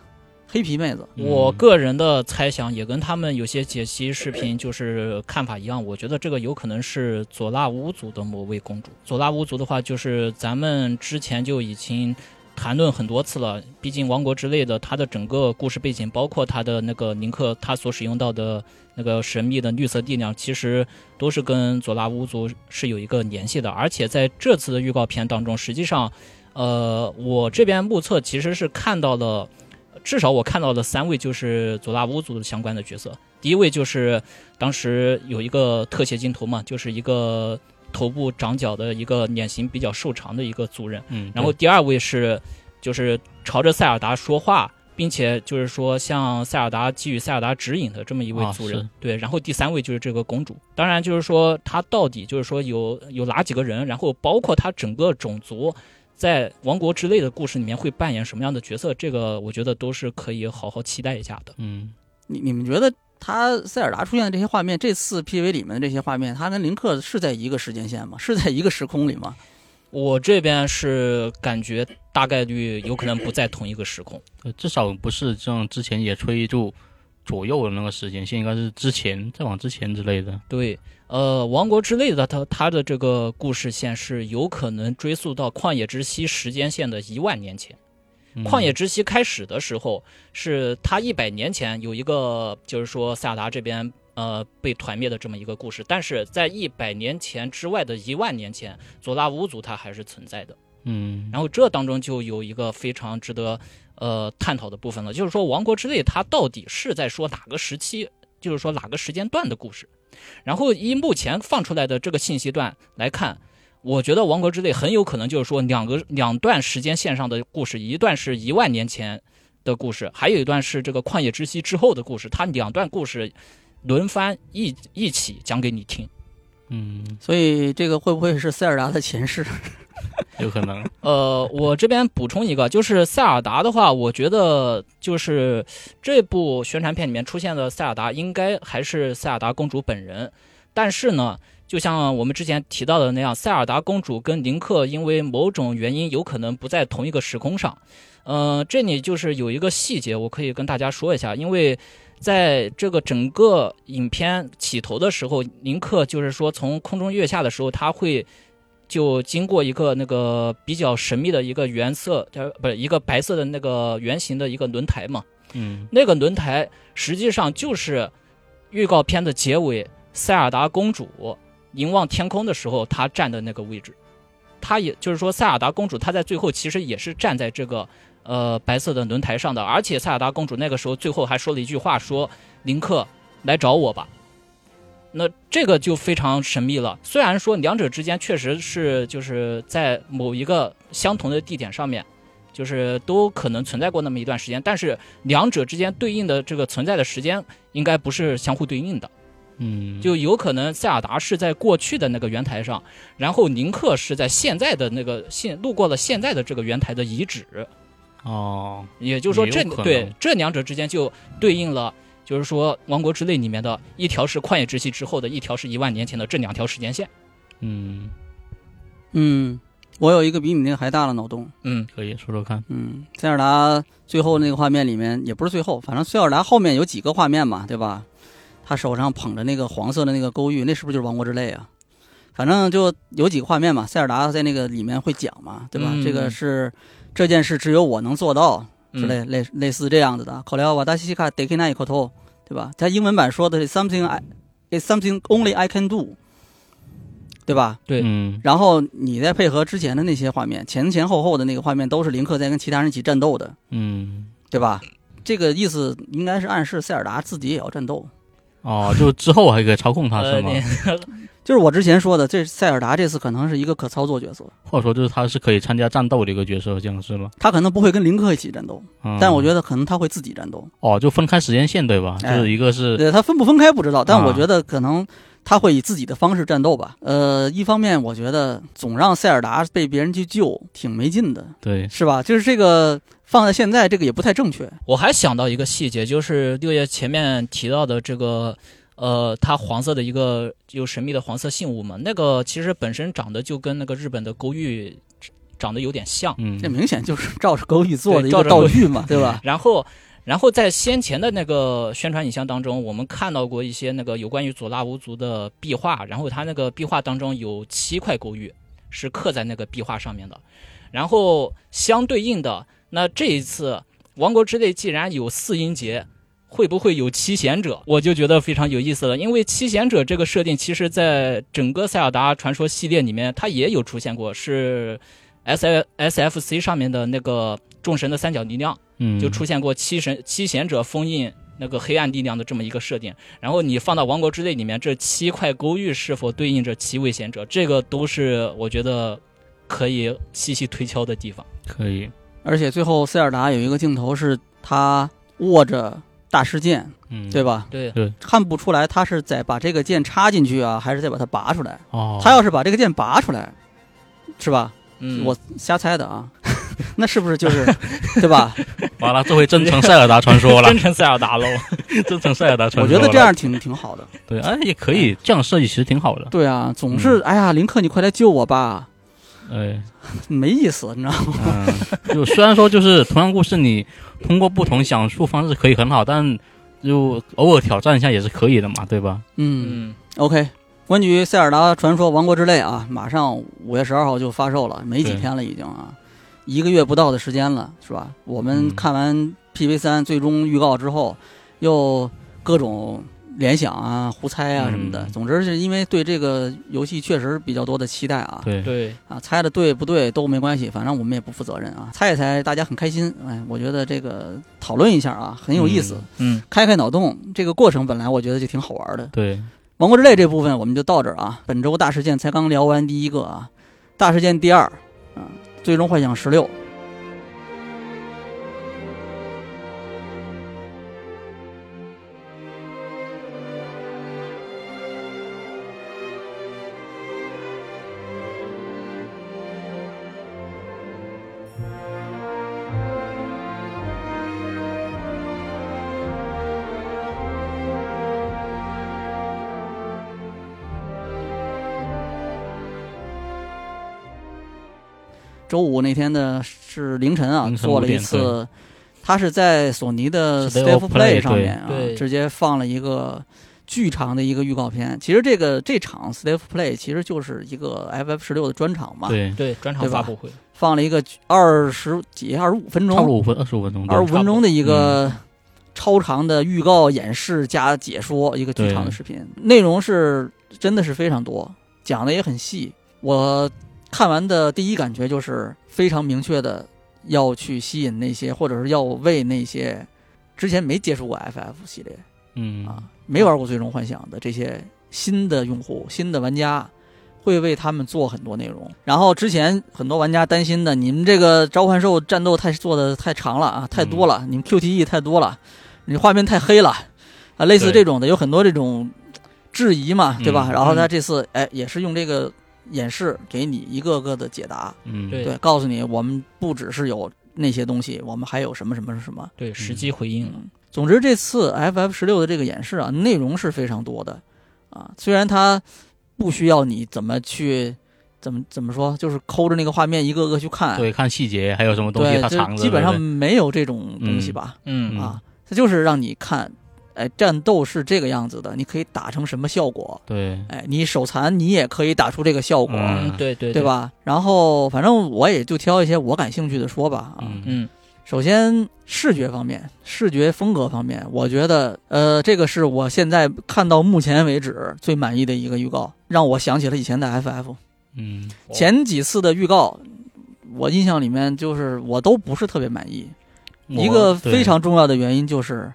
黑皮妹子，我嗯个人的猜想也跟他们有些解析视频就是看法一样，我觉得这个有可能是佐拉乌族的某位公主。佐拉乌族的话，就是咱们之前就已经谈论很多次了，毕竟《王国之泪》的它的整个故事背景，包括它的那个宁克他所使用到的那个神秘的绿色力量，其实都是跟佐拉乌族是有一个联系的。而且在这次的预告片当中，实际上，呃，我这边目测其实是看到了。至少我看到的三位就是佐拉乌族的相关的角色。第一位就是当时有一个特写镜头嘛，就是一个头部长角的一个脸型比较瘦长的一个族人。嗯，然后第二位是就是朝着塞尔达说话，并且就是说向塞尔达给予塞尔达指引的这么一位啊族人，是对，然后第三位就是这个公主。当然就是说他到底就是说有有哪几个人，然后包括他整个种族。在《王国之泪》的故事里面会扮演什么样的角色？这个我觉得都是可以好好期待一下的。嗯，你你们觉得他塞尔达出现的这些画面，这次 PV 里面的这些画面，他跟林克是在一个时间线吗？是在一个时空里吗？我这边是感觉大概率有可能不在同一个时空。呃至少不是像之前野炊就左右的那个时间线，应该是之前再往之前之类的。对，呃，王国之泪的它它的这个故事线是有可能追溯到旷野之息时间线的一万年前。嗯旷野之息开始的时候，是他一百年前有一个，就是说塞尔达这边呃被团灭的这么一个故事，但是在一百年前之外的一万年前，佐拉乌族它还是存在的。嗯，然后这当中就有一个非常值得呃探讨的部分了，就是说《王国之泪》它到底是在说哪个时期，就是说哪个时间段的故事。然后以目前放出来的这个信息段来看，我觉得《王国之泪》很有可能就是说两个两段时间线上的故事，一段是一万年前的故事，还有一段是这个旷野之息之后的故事，它两段故事轮番一一起讲给你听。嗯，所以这个会不会是塞尔达的前世？有可能。呃，我这边补充一个，就是塞尔达的话，我觉得就是这部宣传片里面出现的塞尔达，应该还是塞尔达公主本人。但是呢，就像我们之前提到的那样，塞尔达公主跟林克因为某种原因有可能不在同一个时空上。呃，这里就是有一个细节，我可以跟大家说一下，因为在这个整个影片起头的时候，林克就是说从空中跃下的时候，他会就经过一个那个比较神秘的一个原色，呃，不是一个白色的那个圆形的一个轮胎嘛。嗯那个轮胎实际上就是预告片的结尾，塞尔达公主凝望天空的时候，她站的那个位置。她也就是说，塞尔达公主她在最后其实也是站在这个呃白色的轮台上的，而且塞尔达公主那个时候最后还说了一句话，说：“林克来找我吧。”那这个就非常神秘了。虽然说两者之间确实是就是在某一个相同的地点上面，就是都可能存在过那么一段时间，但是两者之间对应的这个存在的时间应该不是相互对应的，嗯，就有可能塞尔达是在过去的那个圆台上，然后宁克是在现在的那个现路过了现在的这个圆台的遗址，哦，也就是说这对这两者之间就对应了。就是说，《王国之泪》里面的一条是旷野之息之后的，一条是一万年前的这两条时间线。嗯，嗯，我有一个比你那个还大的脑洞。嗯可以说说看。嗯，塞尔达最后那个画面里面，也不是最后，反正塞尔达后面有几个画面嘛，对吧？他手上捧着那个黄色的那个勾玉，那是不是就是王国之泪啊？反正就有几个画面嘛，塞尔达在那个里面会讲嘛，对吧？嗯这个是这件事只有我能做到之嗯类、类类似这样子的。口料瓦达西西卡 e i k o t o 对吧？他英文版说的是 something I is something only I can do，对吧？对嗯然后你再配合之前的那些画面，前前后后的那个画面都是林克在跟其他人一起战斗的，嗯，对吧？这个意思应该是暗示塞尔达自己也要战斗。哦，就之后还可以操控它呃，是吗？你就是我之前说的，这塞尔达这次可能是一个可操作角色，或者说就是他是可以参加战斗的一个角色，这样是吗？他可能不会跟林克一起战斗，嗯、但我觉得可能他会自己战斗。哦，就分开时间线对吧？哎就是一个是对他分不分开不知道，但啊我觉得可能他会以自己的方式战斗吧。呃，一方面我觉得总让塞尔达被别人去救挺没劲的，对，是吧？就是这个放在现在这个也不太正确。我还想到一个细节，就是六爷前面提到的这个，呃，它黄色的一个有神秘的黄色信物嘛，那个其实本身长得就跟那个日本的勾玉长得有点像。嗯，这明显就是照着勾玉做的一个对照玉道具嘛，对吧？然后，然后在先前的那个宣传影像当中，我们看到过一些那个有关于佐拉无族的壁画，然后它那个壁画当中有七块勾玉是刻在那个壁画上面的，然后相对应的，那这一次《王国之泪》既然有四音节。会不会有七贤者？我就觉得非常有意思了，因为七贤者这个设定，其实在整个塞尔达传说系列里面，它也有出现过，是 S S F C 上面的那个众神的三角力量，嗯就出现过七神七贤者封印那个黑暗力量的这么一个设定。然后你放到王国之泪里面，这七块勾玉是否对应着七位贤者，这个都是我觉得可以细细推敲的地方。可以，而且最后塞尔达有一个镜头是他握着大师剑，嗯，对？吧？对，看不出来他是在把这个剑插进去啊，还是在把它拔出来。哦，他要是把这个剑拔出来，是吧？嗯，我瞎猜的啊，那是不是就是对吧？完了，这回真成塞尔达传说了真，成塞尔达喽。真成塞尔达传说了。觉得这样挺挺好的。对，哎，也可以，这样设计其实挺好的。对啊，总是哎呀，林克，你快来救我吧，哎，没意思，你知道吗？嗯，就虽然说就是同样故事，你通过不同讲述方式可以很好，但就偶尔挑战一下也是可以的嘛，对吧？嗯嗯，，OK。关于《塞尔达传说：王国之泪》啊，马上五月十二号就发售了，没几天了已经啊，一个月不到的时间了，是吧？我们嗯看完 PV 三最终预告之后，又各种联想啊、胡猜啊什么的。嗯总之是因为对这个游戏确实比较多的期待啊，对，对，啊，猜的对不对都没关系，反正我们也不负责任啊，猜一猜大家很开心，哎，我觉得这个讨论一下啊很有意思，嗯，开开脑洞，这个过程本来我觉得就挺好玩的。对，王国之泪这部分我们就到这儿啊，本周大事件才刚聊完第一个啊，大事件第二啊，最终幻想十六。周五那天的是凌晨啊，晨做了一次，他是在索尼的 State State of of Play，Play 上面啊直接放了一个巨长的一个预告片。其实这个这场 State of Play 其实就是一个 FF 十六的专场嘛，对，对，专场发布会，放了一个二十几、二十五分钟，差不多五分二十五分钟，对。二十五分钟的一个嗯。超长的预告演示加解说，一个巨长的视频，内容是真的是非常多，讲的也很细。我看完的第一感觉就是非常明确的要去吸引那些，或者是要为那些之前没接触过 FF 系列嗯啊，没玩过《最终幻想》的这些新的用户、新的玩家，会为他们做很多内容。然后之前很多玩家担心的，你们这个召唤兽战斗太做的太长了啊，太多了，你们 QTE 太多了，你画面太黑了啊，类似这种的有很多这种质疑嘛，对吧？嗯然后他这次哎也是用这个演示给你一个个的解答，嗯，对。对，告诉你我们不只是有那些东西，我们还有什么什么什么。对，实际回应，嗯，总之这次 FF 十六的这个演示啊，内容是非常多的。啊。虽然它不需要你怎么去怎么怎么说，就是抠着那个画面一个个去看，对，看细节还有什么东西对，它藏着，基本上没有这种东西吧？嗯。啊，它就是让你看，哎，战斗是这个样子的，你可以打成什么效果？对，哎，你手残你也可以打出这个效果，对对对？吧？然后反正我也就挑一些我感兴趣的说吧啊。嗯嗯，首先，视觉方面，视觉风格方面，我觉得，呃，这个是我现在看到目前为止最满意的一个预告，让我想起了以前的 FF。嗯哦前几次的预告，我印象里面就是我都不是特别满意。一个非常重要的原因就是，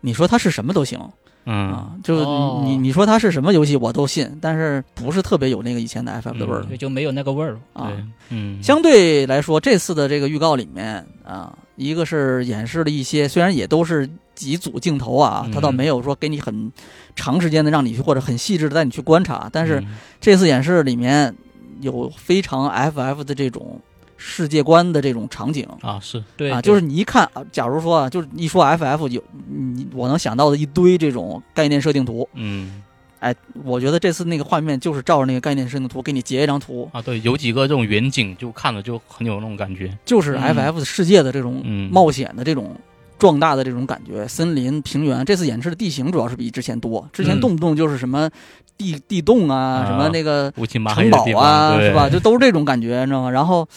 你说它是什么都行。嗯。啊，就你你说它是什么游戏我都信，但是不是特别有那个以前的 FF 的味儿。就没有那个味儿了。啊。对，嗯，相对来说，这次的这个预告里面啊，一个是演示了一些，虽然也都是几组镜头啊，嗯。它倒没有说给你很长时间的让你去或者很细致的带你去观察，但是嗯。这次演示里面有非常 FF 的这种世界观的这种场景。啊是，对，啊，就是你一看，啊假如说啊，就是一说 FF 有你我能想到的一堆这种概念设定图，嗯。哎，我觉得这次那个画面就是照着那个概念设定图给你截一张图，啊对，有几个这种远景就看着就很有那种感觉，就是嗯。FF 世界的这种嗯。冒险的这种壮大的这种感觉，森林、平原。这次演示的地形主要是比之前多，之前嗯动不动就是什么地地洞啊，啊什么那个城堡啊，是吧？就都是这种感觉，你知道吗？然后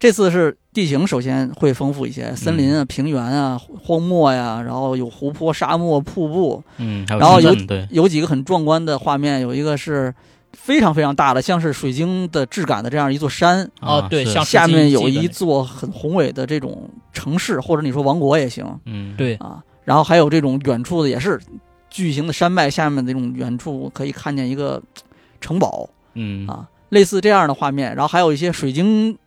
这次是地形，首先会丰富一些，森林啊、平原啊、荒漠呀，然后有湖泊、沙漠、瀑布，嗯，然后有对，有几个很壮观的画面，有一个是非常非常大的，像是水晶的质感的这样一座山，啊对像下面有一座很宏伟的这种城市，或者你说王国也行。嗯。对，啊。然后还有这种远处的也是巨型的山脉下面的这种远处可以看见一个城堡。嗯。啊，类似这样的画面。然后还有一些水晶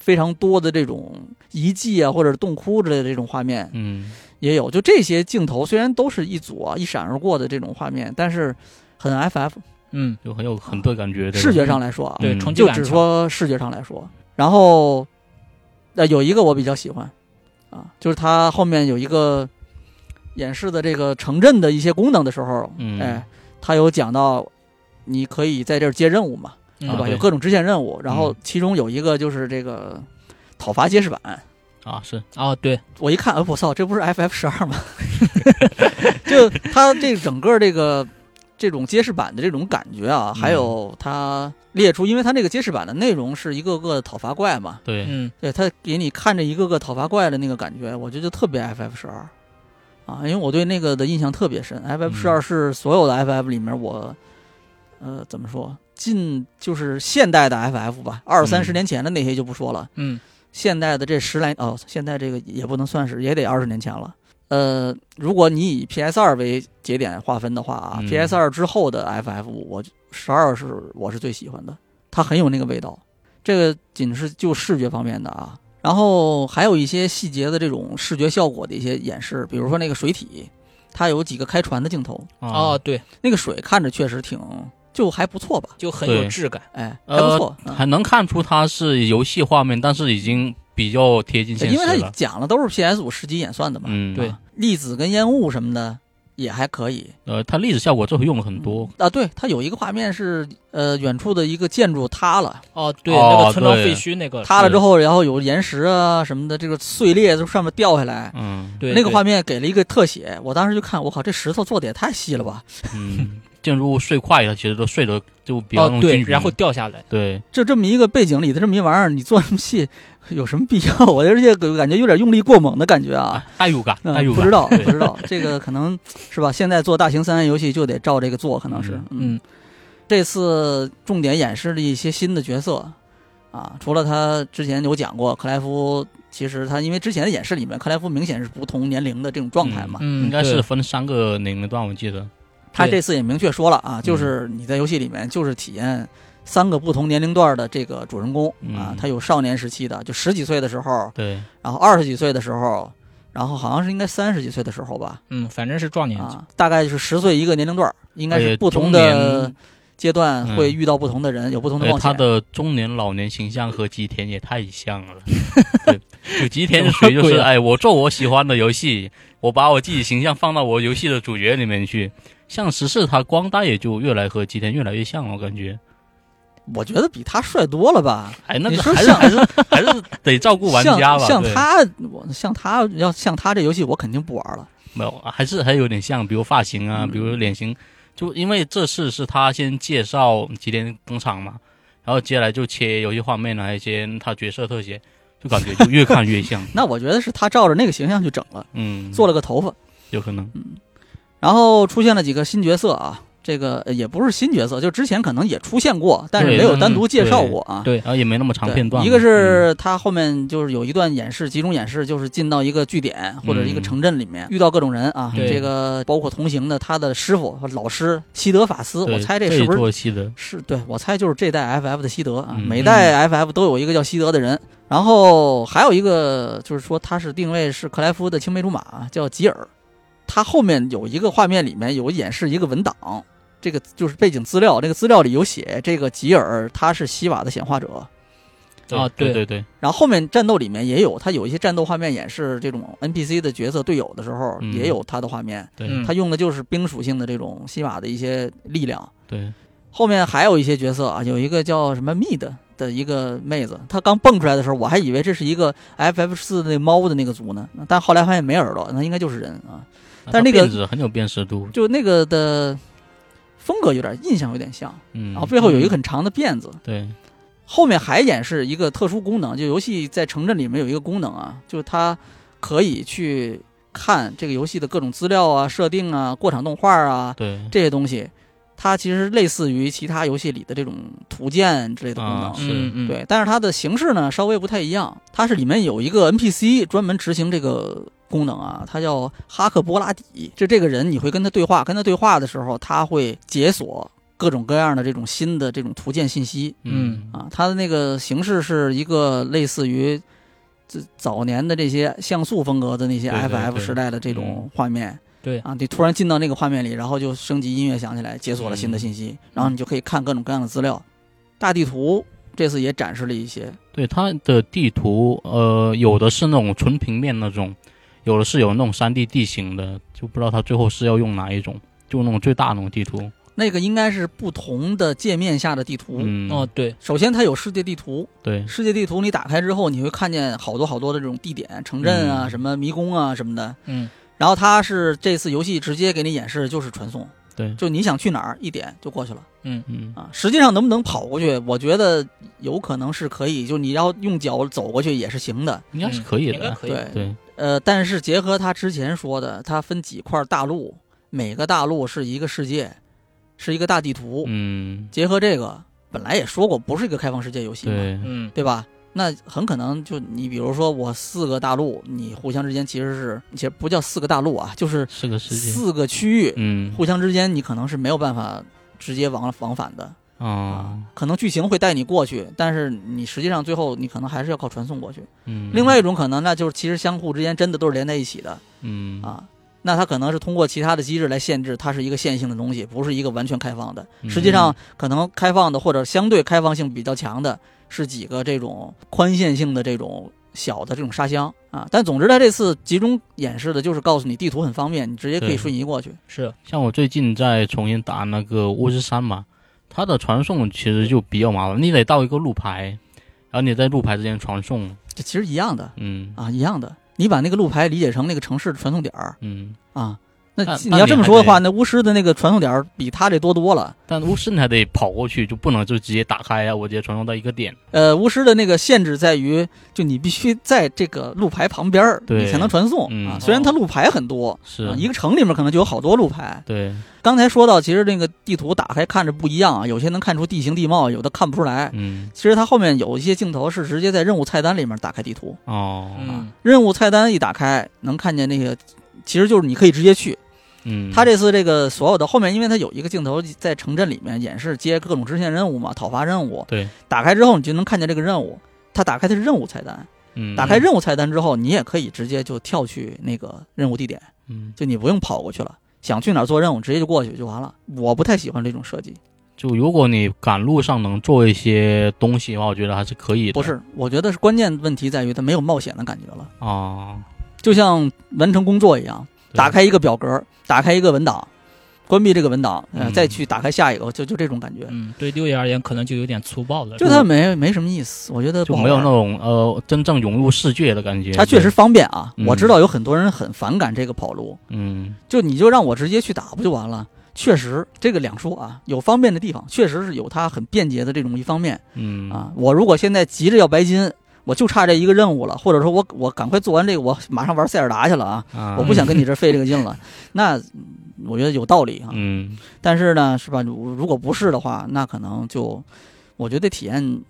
非常多的这种遗迹啊，或者洞窟之类的这种画面嗯，也有。就这些镜头虽然都是一组啊，一闪而过的这种画面，但是很 FF。嗯，就很有很多感觉。视觉上来说啊，对，就只说视觉上来说，然后呃有一个我比较喜欢啊，就是它后面有一个演示的这个城镇的一些功能的时候，嗯。哎，它有讲到你可以在这儿接任务嘛，嗯对吧？啊对有各种支线任务，然后嗯其中有一个就是这个讨伐揭示板。啊是，啊，对，我一看，哎，我操，这不是 FF 十二吗？就它这整个这个这种揭示板的这种感觉啊，还有它列出，因为它那个揭示板的内容是一个个的讨伐怪嘛，对，嗯对，它给你看着一个个讨伐怪的那个感觉，我觉得特别 FF 十二啊，因为我对那个的印象特别深。FF 十二是所有的 FF 里面我，呃，怎么说，近就是现代的 FF 吧，二三十嗯年前的那些就不说了。嗯现代的这十来哦，现在这个也不能算是，也得二十年前了。呃，如果你以 PS 二为节点划分的话啊、嗯 p s 二之后的 FF，我十二是我是最喜欢的，它很有那个味道。这个仅是就视觉方面的啊，然后还有一些细节的这种视觉效果的一些演示，比如说那个水体，它有几个开船的镜头，啊哦，对，那个水看着确实挺就还不错吧，就很有质感。哎，还不呃错。嗯。还能看出它是游戏画面，但是已经比较贴近现实因为它。讲了都是 PS 五实际演算的嘛，嗯，对。啊，粒子跟烟雾什么的也还可以。呃，它粒子效果这回用了很多。啊。对，它有一个画面是呃远处的一个建筑塌了，哦，对，哦那个村庄废墟那个塌了之后，然后有岩石啊什么的，这个碎裂从上面掉下来，嗯。对对。那个画面给了一个特写，我当时就看，我靠，这石头做的也太细了吧！嗯，建筑物碎块了，其实都碎的就比较哦对。然后掉下来。对，就这么一个背景里的这么一玩意儿，你做这么细，有什么必要？我而且感觉有点用力过猛的感觉啊。啊，代入感，嗯代入感。不知道，不知道，这个可能是吧？现在做大型三 A 游戏就得照这个做，可能是。嗯，这次重点演示了一些新的角色啊，除了他之前有讲过克莱夫，其实他因为之前的演示里面，克莱夫明显是不同年龄的这种状态嘛，嗯，应该是分三个年龄段，我记得。他这次也明确说了啊，就是你在游戏里面就是体验三个不同年龄段的这个主人公啊嗯，他有少年时期的，就十几岁的时候，对，然后二十几岁的时候，然后好像是应该三十几岁的时候吧，嗯，反正是壮年。啊，大概就是十岁一个年龄段，应该是不同的阶段嗯会遇到不同的人，有不同的呃，冒险。他的中年老年形象和吉田也太像了。对，就吉田是属于就是，哎，我做我喜欢的游戏，我把我自己形象放到我游戏的主角里面去。像十四，他光大也就越来和吉田越来越像了，我感觉。我觉得比他帅多了吧？哎，那还是还是还是得照顾玩家吧。像像他，我像他要像他这游戏，我肯定不玩了。没有，还是还有点像，比如发型啊，嗯比如脸型，就因为这次是他先介绍吉田登场嘛，然后接下来就切游戏画面啊，一些他角色特写，就感觉就越看越像。那我觉得是他照着那个形象去整了，嗯，做了个头发，有可能。然后出现了几个新角色啊。这个呃也不是新角色，就之前可能也出现过，但是没有单独介绍过啊。对然后也没那么长对片段。一个是他后面就是有一段演示，集中演示，就是进到一个据点或者一个城镇里面，遇到各种人啊。对这个包括同行的他的师傅和老师西德法斯，我猜这是不是西德，是对，我猜就是这代 FF 的西德啊，嗯每代 FF 都有一个叫西德的人，然后还有一个就是说他是定位是克莱夫的青梅竹马，叫吉尔。他后面有一个画面里面有演示一个文档，这个就是背景资料，这个资料里有写这个吉尔他是西瓦的显化者，啊对对对对，然后后面战斗里面也有他有一些战斗画面演示这种 NPC 的角色队友的时候，嗯。也有他的画面，对。嗯。他用的就是冰属性的这种西瓦的一些力量。对，后面还有一些角色啊，有一个叫什么 Mid 的一个妹子，她刚蹦出来的时候，我还以为这是一个 FF 四的那猫的那个族呢，但后来发现没耳朵，那应该就是人啊。但是那个辫子很有辨识度，就那个的风格有点印象有点像，嗯，然后背后有一个很长的辫子。对，后面还演示一个特殊功能，就游戏在城镇里面有一个功能啊，就是它可以去看这个游戏的各种资料啊、设定啊、过场动画啊对，这些东西，它其实类似于其他游戏里的这种图鉴之类的功能。啊是对，但是它的形式呢稍微不太一样，它是里面有一个 NPC 专门执行这个功能啊，它叫哈克波拉底。就这个人，你会跟他对话，跟他对话的时候，他会解锁各种各样的这种新的这种图鉴信息嗯啊。它的那个形式是一个类似于这早年的这些像素风格的那些 FF 时代的这种画面。对啊，你突然进到那个画面里，然后就升级音乐响起来，解锁了新的信息，然后你就可以看各种各样的资料。大地图这次也展示了一些，对它的地图，呃，有的是那种纯平面那种，有的是有那种山地地形的，就不知道它最后是要用哪一种，就那种最大那种地图。那个应该是不同的界面下的地图。嗯，哦，对，首先，它有世界地图，对，世界地图你打开之后，你会看见好多好多的这种地点、城镇啊、嗯什么迷宫啊什么的。嗯然后它是这次游戏直接给你演示就是传送，对，就你想去哪儿一点就过去了嗯嗯，啊。实际上能不能跑过去，我觉得有可能是可以，就你要用脚走过去也是行的。应该是可以的。应该可以。对对，呃，但是结合他之前说的，它分几块大陆，每个大陆是一个世界，是一个大地图。嗯，结合这个，本来也说过不是一个开放世界游戏嘛，对，嗯对吧？那很可能就你比如说我四个大陆，你互相之间其实是其实不叫四个大陆啊，就是四个世界。四个区域，嗯互相之间你可能是没有办法直接往往返的啊，可能剧情会带你过去，但是你实际上最后你可能还是要靠传送过去。嗯，另外一种可能，那就是其实相互之间真的都是连在一起的嗯啊。那它可能是通过其他的机制来限制，它是一个线性的东西，不是一个完全开放的。嗯实际上，可能开放的或者相对开放性比较强的是几个这种宽线性的这种小的这种沙箱啊。但总之，它这次集中演示的就是告诉你地图很方便，你直接可以瞬移过去。是，像我最近在重新打那个巫师三嘛，它的传送其实就比较麻烦，你得到一个路牌，然后你在路牌之间传送。这其实一样的嗯啊，一样的。你把那个路牌理解成那个城市的传送点儿嗯，啊。那你要这么说的话，那巫师的那个传送点儿比他这多多了。但巫师你还得跑过去，就不能就直接打开啊，我直接传送到一个点。呃，巫师的那个限制在于，就你必须在这个路牌旁边儿，你才能传送、嗯啊。虽然它路牌很多，是啊，一个城里面可能就有好多路牌。对，刚才说到，其实那个地图打开看着不一样啊，有些能看出地形地貌，有的看不出来。嗯其实它后面有一些镜头是直接在任务菜单里面打开地图，哦，嗯任务菜单一打开，能看见那个，其实就是你可以直接去。嗯，他这次这个所有的后面，因为他有一个镜头在城镇里面演示接各种支线任务嘛，讨伐任务。对，打开之后你就能看见这个任务，他打开的是任务菜单。嗯打开任务菜单之后，你也可以直接就跳去那个任务地点，嗯，就你不用跑过去了。想去哪儿做任务，直接就过去就完了。我不太喜欢这种设计。就如果你赶路上能做一些东西的话，我觉得还是可以的。不是，我觉得是关键问题在于它没有冒险的感觉了，啊，就像完成工作一样，对打开一个表格，打开一个文档，关闭这个文档，呃，嗯再去打开下一个，就就这种感觉。嗯，对六爷而言可能就有点粗暴了。就它没没什么意思，我觉得就没有那种呃真正融入世界的感觉。它确实方便啊，嗯我知道有很多人很反感这个跑路，嗯就你就让我直接去打不就完了？确实，这个两说啊，有方便的地方，确实是有它很便捷的这种一方面嗯啊。我如果现在急着要白金，我就差这一个任务了，或者说我我赶快做完这个，我马上玩塞尔达去了啊，啊，我不想跟你这费这个劲了，那嗯我觉得有道理啊。嗯但是呢，是吧？如如果不是的话，那可能就我觉得体验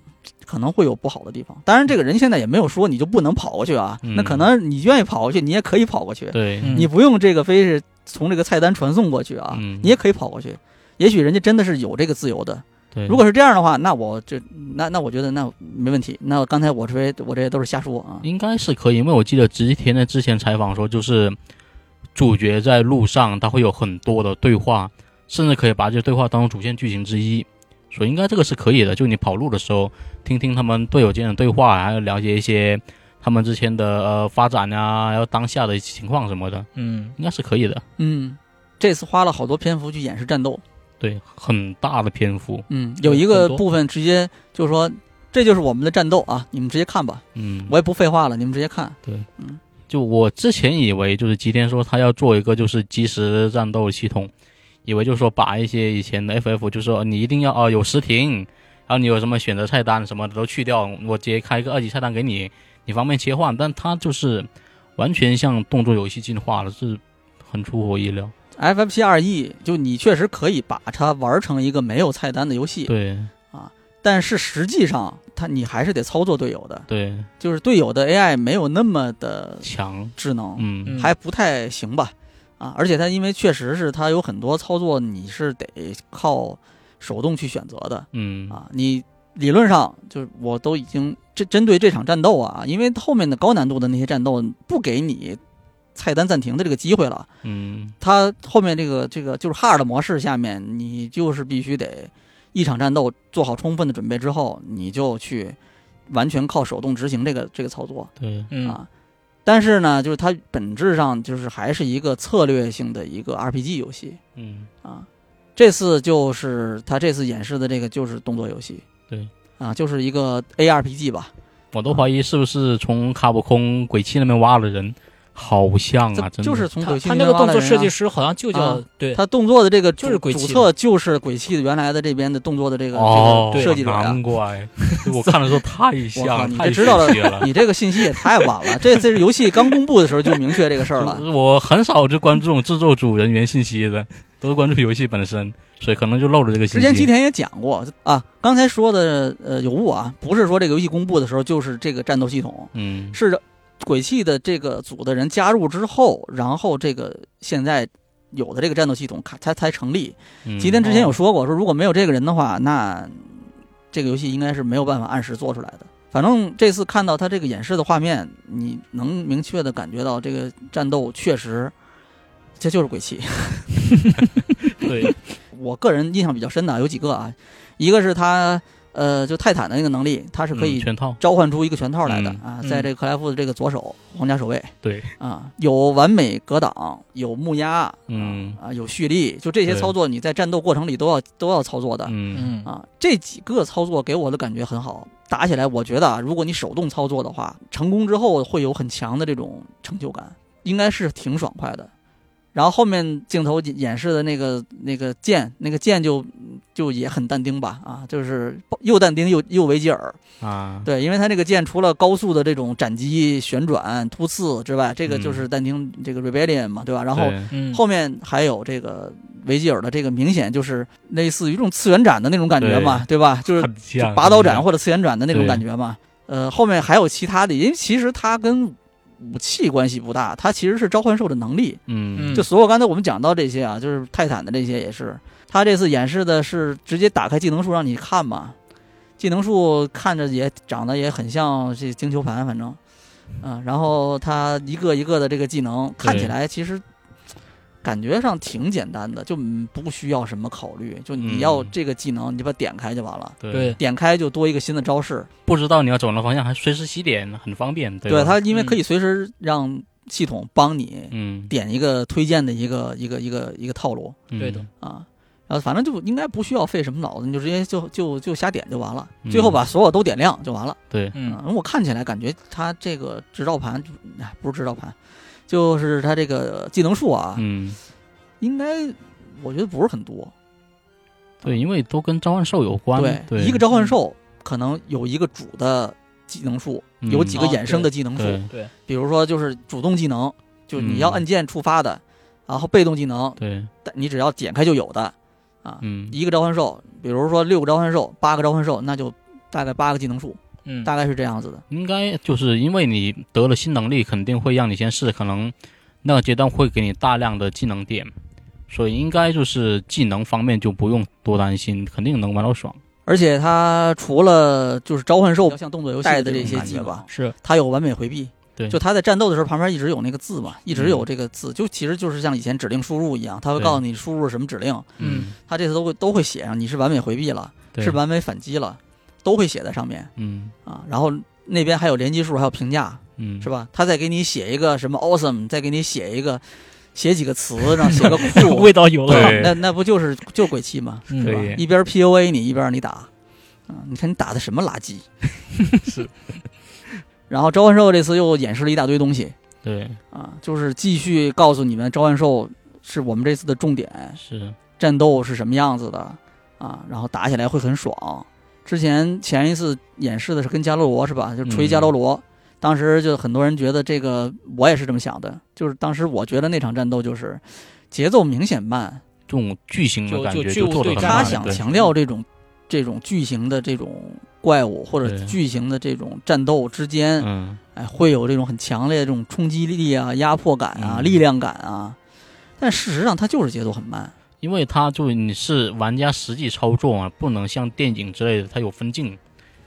可能会有不好的地方。当然，这个人现在也没有说你就不能跑过去啊，嗯那可能你愿意跑过去，你也可以跑过去，对嗯你不用这个非是从这个菜单传送过去啊，嗯你也可以跑过去。也许人家真的是有这个自由的。对，如果是这样的话，那我就那那我觉得那没问题。那刚才我这些我这些都是瞎说啊。应该是可以，因为我记得吉田在之前采访说，就是主角在路上他会有很多的对话，甚至可以把这些对话当成主线剧情之一，所以应该这个是可以的。就你跑路的时候，听听他们队友间的对话，还有了解一些他们之前的呃发展啊，还有当下的情况什么的，嗯应该是可以的。嗯，这次花了好多篇幅去演示战斗。对，很大的篇幅，嗯，有一个部分直接就是说这就是我们的战斗啊，你们直接看吧。嗯，我也不废话了，你们直接看。对，嗯就我之前以为就是吉田说他要做一个就是即时战斗系统，以为就是说把一些以前的 FF 就说你一定要哦有时停，然后你有什么选择菜单什么的都去掉，我直接开一个二级菜单给你，你方便切换。但他就是完全像动作游戏进化了，是很出乎我意料。FF 二 E 就你确实可以把它玩成一个没有菜单的游戏，对但是实际上它你还是得操作队友的，对，就是队友的 AI 没有那么的强，智能，嗯嗯还不太行吧？啊，而且它因为确实是它有很多操作你是得靠手动去选择的嗯啊。你理论上就是我都已经针针对这场战斗啊，因为后面的高难度的那些战斗不给你菜单暂停的这个机会了。嗯它后面这个这个就是 hard 模式下面，你就是必须得一场战斗做好充分的准备之后，你就去完全靠手动执行这个这个操作对，嗯啊。但是呢，就是它本质上就是还是一个策略性的一个 RPG 游戏嗯啊。这次就是他这次演示的这个就是动作游戏，对啊，就是一个 ARPG 吧。我都怀疑是不是从卡普空鬼泣那边挖了人，好像啊，真的就是从他鬼泣他那个动作设计师，好像就叫啊对，他动作的这个就是鬼泣的主策就是鬼泣的原来的这边的动作的这个哦，这个设计者呀。难怪我看的时候太像，了，太你这知道了了。你这个信息也太晚了。这这是游戏刚公布的时候就明确这个事儿了。我很少就关注这种制作组人员信息的，都是关注游戏本身，所以可能就漏了这个信息。之前吉田也讲过啊，刚才说的呃有误啊，不是说这个游戏公布的时候就是这个战斗系统，嗯是鬼泣的这个组的人加入之后，然后这个现在有的这个战斗系统才才才成立。嗯吉田之前有说过，说如果没有这个人的话，那这个游戏应该是没有办法按时做出来的。反正这次看到他这个演示的画面，你能明确的感觉到这个战斗确实，这就是鬼泣。对，我个人印象比较深的有几个啊，一个是他呃，就泰坦的那个能力，它是可以嗯全套，召唤出一个拳套来的、嗯啊，嗯。在这个克莱夫的这个左手皇家守卫对，啊，有完美格挡，有木压，嗯。啊，有蓄力，就这些操作你在战斗过程里都要都要操作的。嗯。嗯。啊，这几个操作给我的感觉很好，打起来我觉得啊，如果你手动操作的话，成功之后会有很强的这种成就感，应该是挺爽快的。然后后面镜头演示的那个那个剑，那个剑就就也很但丁吧，啊，就是又但丁又又维吉尔，啊，对，因为他这个剑除了高速的这种斩击、旋转、突刺之外，这个就是但丁这个 Rebellion 嘛，对吧？然后后面还有这个维吉尔的这个明显就是类似于这种次元斩的那种感觉嘛，对。吧？就是拔刀斩或者次元斩的那种感觉嘛。呃，后面还有其他的，因为其实它跟武器关系不大，它其实是召唤兽的能力。嗯。嗯就所有刚才我们讲到这些啊，就是泰坦的这些也是，他这次演示的是直接打开技能树让你看嘛，技能树看着也长得也很像这晶球盘，反正，嗯，然后他一个一个的这个技能看起来其实感觉上挺简单的，就嗯不需要什么考虑，就你要嗯。这个技能你就把它点开就完了，对。对，点开就多一个新的招式，不知道你要走哪方向，还随时洗点，很方便，对吧？对它因为嗯可以随时让系统帮你嗯，点一个推荐的一个一个一个一个套路。嗯。对的，啊，然后反正就应该不需要费什么脑子，你就直接就就就瞎点就完了，嗯。最后把所有都点亮就完了。对，嗯。啊，我看起来感觉它这个执照盘，哎，不是执照盘，就是它这个技能数啊，嗯，应该我觉得不是很多。对，因为都跟召唤兽有关，对，对，一个召唤兽可能有一个主的技能数，有几个衍生的技能树，对对，比如说就是主动技能，就你嗯。要按键触发的，然后被动技能，对，但你只要点开就有的，啊，嗯，一个召唤兽，比如说六个召唤兽、八个召唤兽，那就大概八个技能数，嗯大概是这样子的。应该就是因为你得了新能力，肯定会让你先试，可能那个阶段会给你大量的技能点，所以应该就是技能方面就不用多担心，肯定能玩到爽。而且它除了就是召唤兽像动作游戏带的这些技吧，是它有完美回避。对就他在战斗的时候旁边一直有那个字嘛，一直有嗯这个字，就其实就是像以前指令输入一样，他会告诉你输入什么指令，嗯它这次都会都会写上你是完美回避了，是完美反击了，都会写在上面嗯啊。然后那边还有连击数，还有评价，嗯，是？吧？他再给你写一个什么 awesome，再给你写一个写几个词，然后写个酷，味道有了，对那那不就是就鬼泣吗？嗯是吧？一边 PUA 你，一边你打，啊，你看你打的什么垃圾？是。然后召唤兽这次又演示了一大堆东西对，啊，就是继续告诉你们召唤兽是我们这次的重点，是，战斗是什么样子的啊，然后打起来会很爽。之前前一次演示的是跟伽罗罗是吧？就锤嗯伽罗罗，当时就很多人觉得这个，我也是这么想的，就是当时我觉得那场战斗就是节奏明显慢，这种巨型的就感觉就他想强调这种这种巨型的这种怪物或者巨型的这种战斗之间，嗯，哎，会有这种很强烈的这种冲击力啊、压迫感啊、嗯力量感啊。但事实上，它就是节奏很慢。因为它就你是玩家实际操作嘛，不能像电影之类的，它有分镜，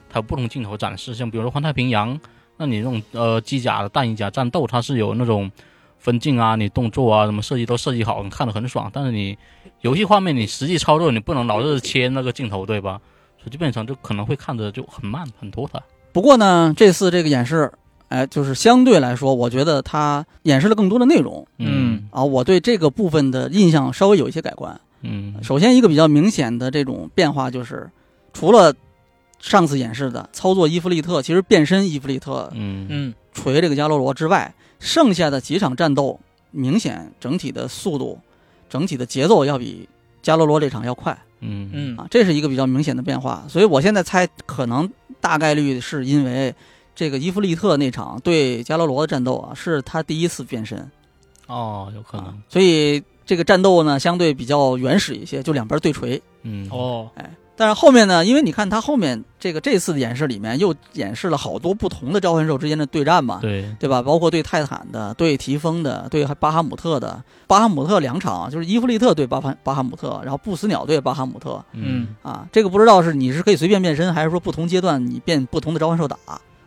它有不同镜头展示。像比如说《环太平洋》，那你那种呃机甲的弹衣甲战斗，它是有那种分镜啊，你动作啊什么设计都设计好，你看得很爽。但是你游戏画面你实际操作，你不能老是切那个镜头，对吧？所以基本上就可能会看着就很慢很拖沓。不过呢，这次这个演示，哎，就是相对来说，我觉得它演示了更多的内容嗯。啊，我对这个部分的印象稍微有一些改观。嗯。首先，一个比较明显的这种变化就是，除了上次演示的操作伊芙利特，其实变身伊芙利特嗯。嗯。锤这个伽罗罗之外，剩下的几场战斗明显整体的速度、整体的节奏要比伽罗罗这场要快嗯。嗯啊，这是一个比较明显的变化。所以我现在猜，可能大概率是因为这个伊芙利特那场对伽罗罗的战斗啊，是他第一次变身哦，有可啊。能，所以这个战斗呢相对比较原始一些，就两边对锤。嗯。哦。哎，但是后面呢，因为你看他后面这个这次的演示里面又演示了好多不同的召唤兽之间的对战嘛，对对吧？包括对泰坦的、对提丰的、对巴哈姆特的。巴哈姆特两场就是伊芙利特对巴哈巴哈姆特，然后不死鸟对巴哈姆特嗯啊。这个不知道是你是可以随便变身，还是说不同阶段你变不同的召唤兽打？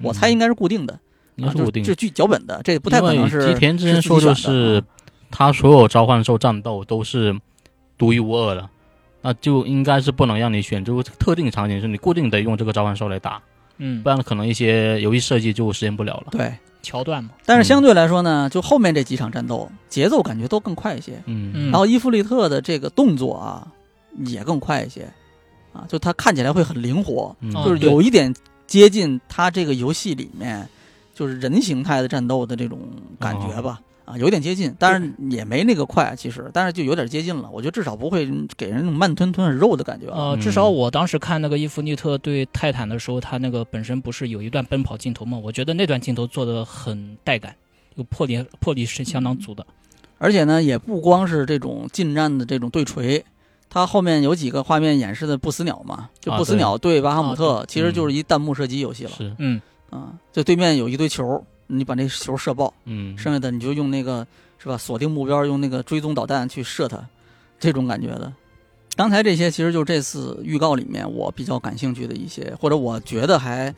我猜应该是固定的，啊，应该是固定就是是据脚本的，这不太可能是吉田之前说就是啊他所有召唤兽战斗都是独一无二的，那就应该是不能让你选，就是特定场景是你固定得用这个召唤兽来打，嗯不然可能一些游戏设计就实现不了了。对。桥段嘛，但是相对来说呢，就后面这几场战斗节奏感觉都更快一些。嗯嗯然后伊芙利特的这个动作啊，也更快一些，啊，就他看起来会很灵活，就是有一点接近他这个游戏里面就是人形态的战斗的这种感觉吧，啊，有点接近，但是也没那个快，其实，但是就有点接近了。我觉得至少不会给人那种慢吞吞很肉的感觉啊。呃，嗯至少我当时看那个伊芙妮特对泰坦的时候，他那个本身不是有一段奔跑镜头吗？我觉得那段镜头做的很带感，有魄力，魄力是相当足的。而且呢，也不光是这种近战的这种对锤，它后面有几个画面演示的不死鸟嘛，就啊不死鸟对巴哈姆特，啊其实就是一弹幕射击游戏了。是嗯啊，就对面有一堆球，你把那球射爆，嗯剩下的你就用那个是吧，锁定目标，用那个追踪导弹去射它，这种感觉的。刚才这些其实就是这次预告里面我比较感兴趣的一些，或者我觉得还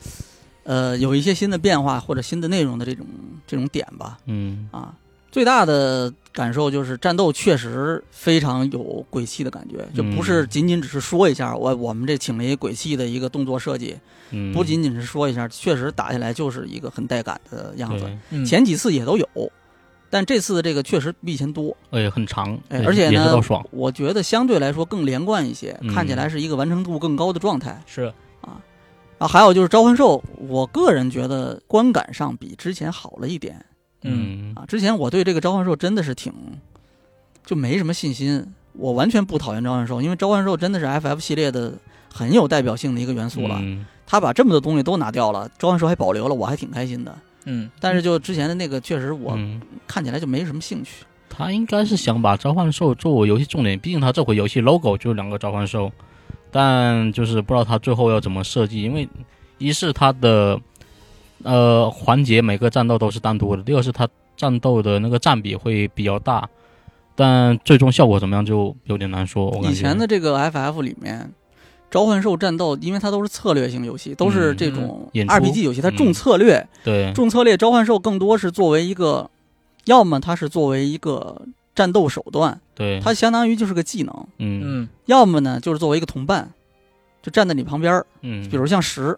呃有一些新的变化或者新的内容的这种这种点吧。嗯啊，最大的感受就是战斗确实非常有鬼气的感觉，就不是嗯仅仅只是说一下我我们这请了一个鬼气的一个动作设计，嗯，不仅仅是说一下，确实打下来就是一个很带感的样子。嗯，前几次也都有，但这次的这个确实比以前多，哎很长，哎，而且呢我觉得相对来说更连贯一些，嗯。看起来是一个完成度更高的状态。是。啊。啊还有就是召唤兽，我个人觉得观感上比之前好了一点嗯啊。之前我对这个召唤兽真的是挺就没什么信心，我完全不讨厌召唤兽，因为召唤兽真的是 FF 系列的很有代表性的一个元素了。嗯他把这么多东西都拿掉了，召唤兽还保留了，我还挺开心的。嗯，但是就之前的那个，确实我嗯看起来就没什么兴趣。他应该是想把召唤兽作为游戏重点，毕竟他这回游戏 logo 就是两个召唤兽，但就是不知道他最后要怎么设计，因为一是他的呃环节每个战斗都是单独的，第二是它战斗的那个占比会比较大，但最终效果怎么样就有点难说。我感觉。以前的这个 FF 里面，召唤兽战斗，因为它都是策略性游戏，都是这种 RPG 游戏，它重嗯策略，对。重策略召唤兽更多是作为一个，要么它是作为一个战斗手段，对，它相当于就是个技能；嗯。嗯。要么呢就是作为一个同伴，就站在你旁边，嗯，比如像十。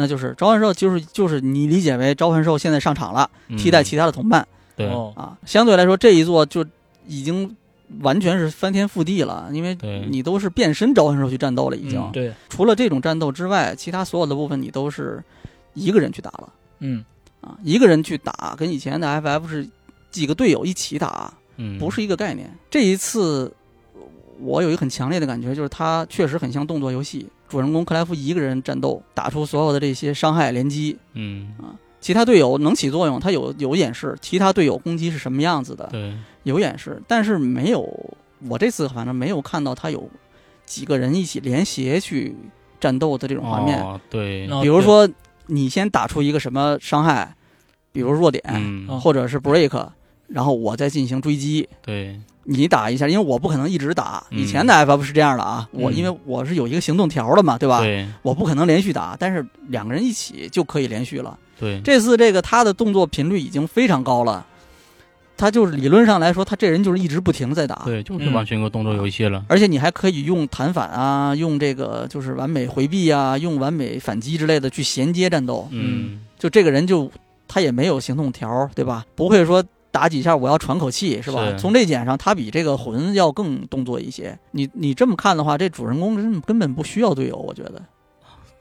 那就是召唤兽，就是就是你理解为召唤兽现在上场了，替代嗯其他的同伴，对哦啊，相对来说这一座就已经完全是翻天覆地了，因为你都是变身召唤兽去战斗了，已经。嗯对，除了这种战斗之外，其他所有的部分你都是一个人去打了嗯啊，一个人去打，跟以前的 FF 是几个队友一起打，嗯不是一个概念。这一次我有一个很强烈的感觉，就是它确实很像动作游戏，主人公克莱夫一个人战斗，打出所有的这些伤害连击，嗯其他队友能起作用，他有有演示，其他队友攻击是什么样子的，对有演示，但是没有，我这次反正没有看到他有几个人一起连携去战斗的这种画面。哦对哦比如说，你先打出一个什么伤害，比如弱点，或者是 break，然后我再进行追击。对，你打一下，因为我不可能一直打。嗯以前的 FF 是这样的啊，我嗯因为我是有一个行动条的嘛，对吧？对我不可能连续打，但是两个人一起就可以连续了。对，这次这个他的动作频率已经非常高了，他就是理论上来说，他这人就是一直不停在打。对，就是嗯完全一个动作游戏了。而且你还可以用弹反啊，用这个就是完美回避啊，用完美反击之类的去衔接战斗。嗯，就这个人就他也没有行动条，对吧？不会说打几下我要喘口气，是吧？是从这点上，他比这个魂要更动作一些。你你这么看的话，这主人公根根本不需要队友，我觉得。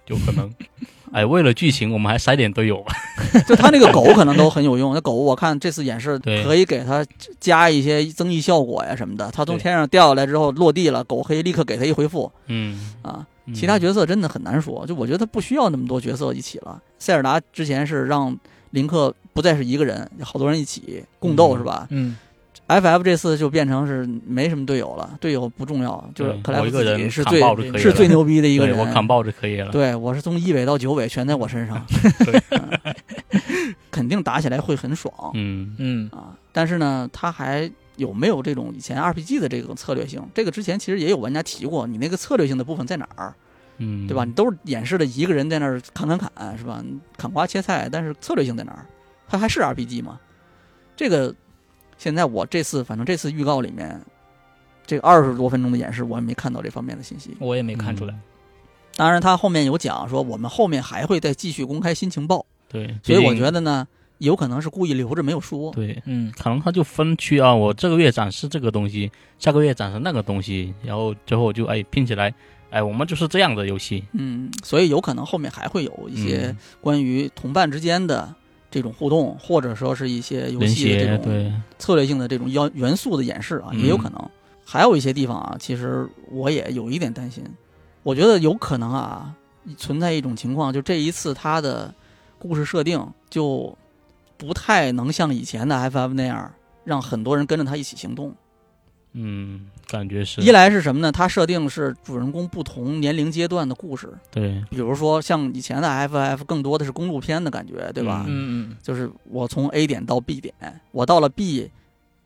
有可能。哎，为了剧情，我们还塞点队友吧。就他那个狗可能都很有用，那狗我看这次演示可以给他加一些增益效果呀什么的。他从天上掉下来之后落地了，狗可以立刻给他一回复嗯，啊。嗯其他角色真的很难说，就我觉得他不需要那么多角色一起了。塞尔达之前是让林克不再是一个人，好多人一起共斗嗯是吧嗯，？FF 这次就变成是没什么队友了，队友不重要，就是克莱夫自我一个人扛己是最是最牛逼的一个人。我扛爆就可以了。对我是从一尾到九尾全在我身上，嗯 肯定打起来会很爽。嗯，嗯，啊，但是呢，他还有没有这种以前 RPG 的这种策略性？这个之前其实也有玩家提过，你那个策略性的部分在哪儿，嗯，对吧？你都是演示的一个人在那儿砍砍砍，是吧？砍瓜切菜，但是策略性在哪儿？它还是 RPG 吗？这个现在我这次反正这次预告里面，这个二十多分钟的演示，我也没看到这方面的信息。我也没看出来。当然，他后面有讲说，我们后面还会再继续公开新情报，对，所以我觉得呢，有可能是故意留着没有说。对，嗯，可能他就分区啊，我这个月展示这个东西，下个月展示那个东西，然后最后就哎拼起来，哎，我们就是这样的游戏。嗯，所以有可能后面还会有一些嗯关于同伴之间的这种互动，或者说是一些游戏的这种对，策略性的这种要元素的演示啊，嗯也有可能。还有一些地方啊，其实我也有一点担心，我觉得有可能啊，存在一种情况，就这一次它的故事设定就不太能像以前的 FF 那样，让很多人跟着他一起行动。嗯，感觉是一来是什么呢？它设定是主人公不同年龄阶段的故事，对，比如说像以前的 FF 更多的是公路片的感觉，对吧？嗯嗯就是我从 A 点到 B 点，我到了 B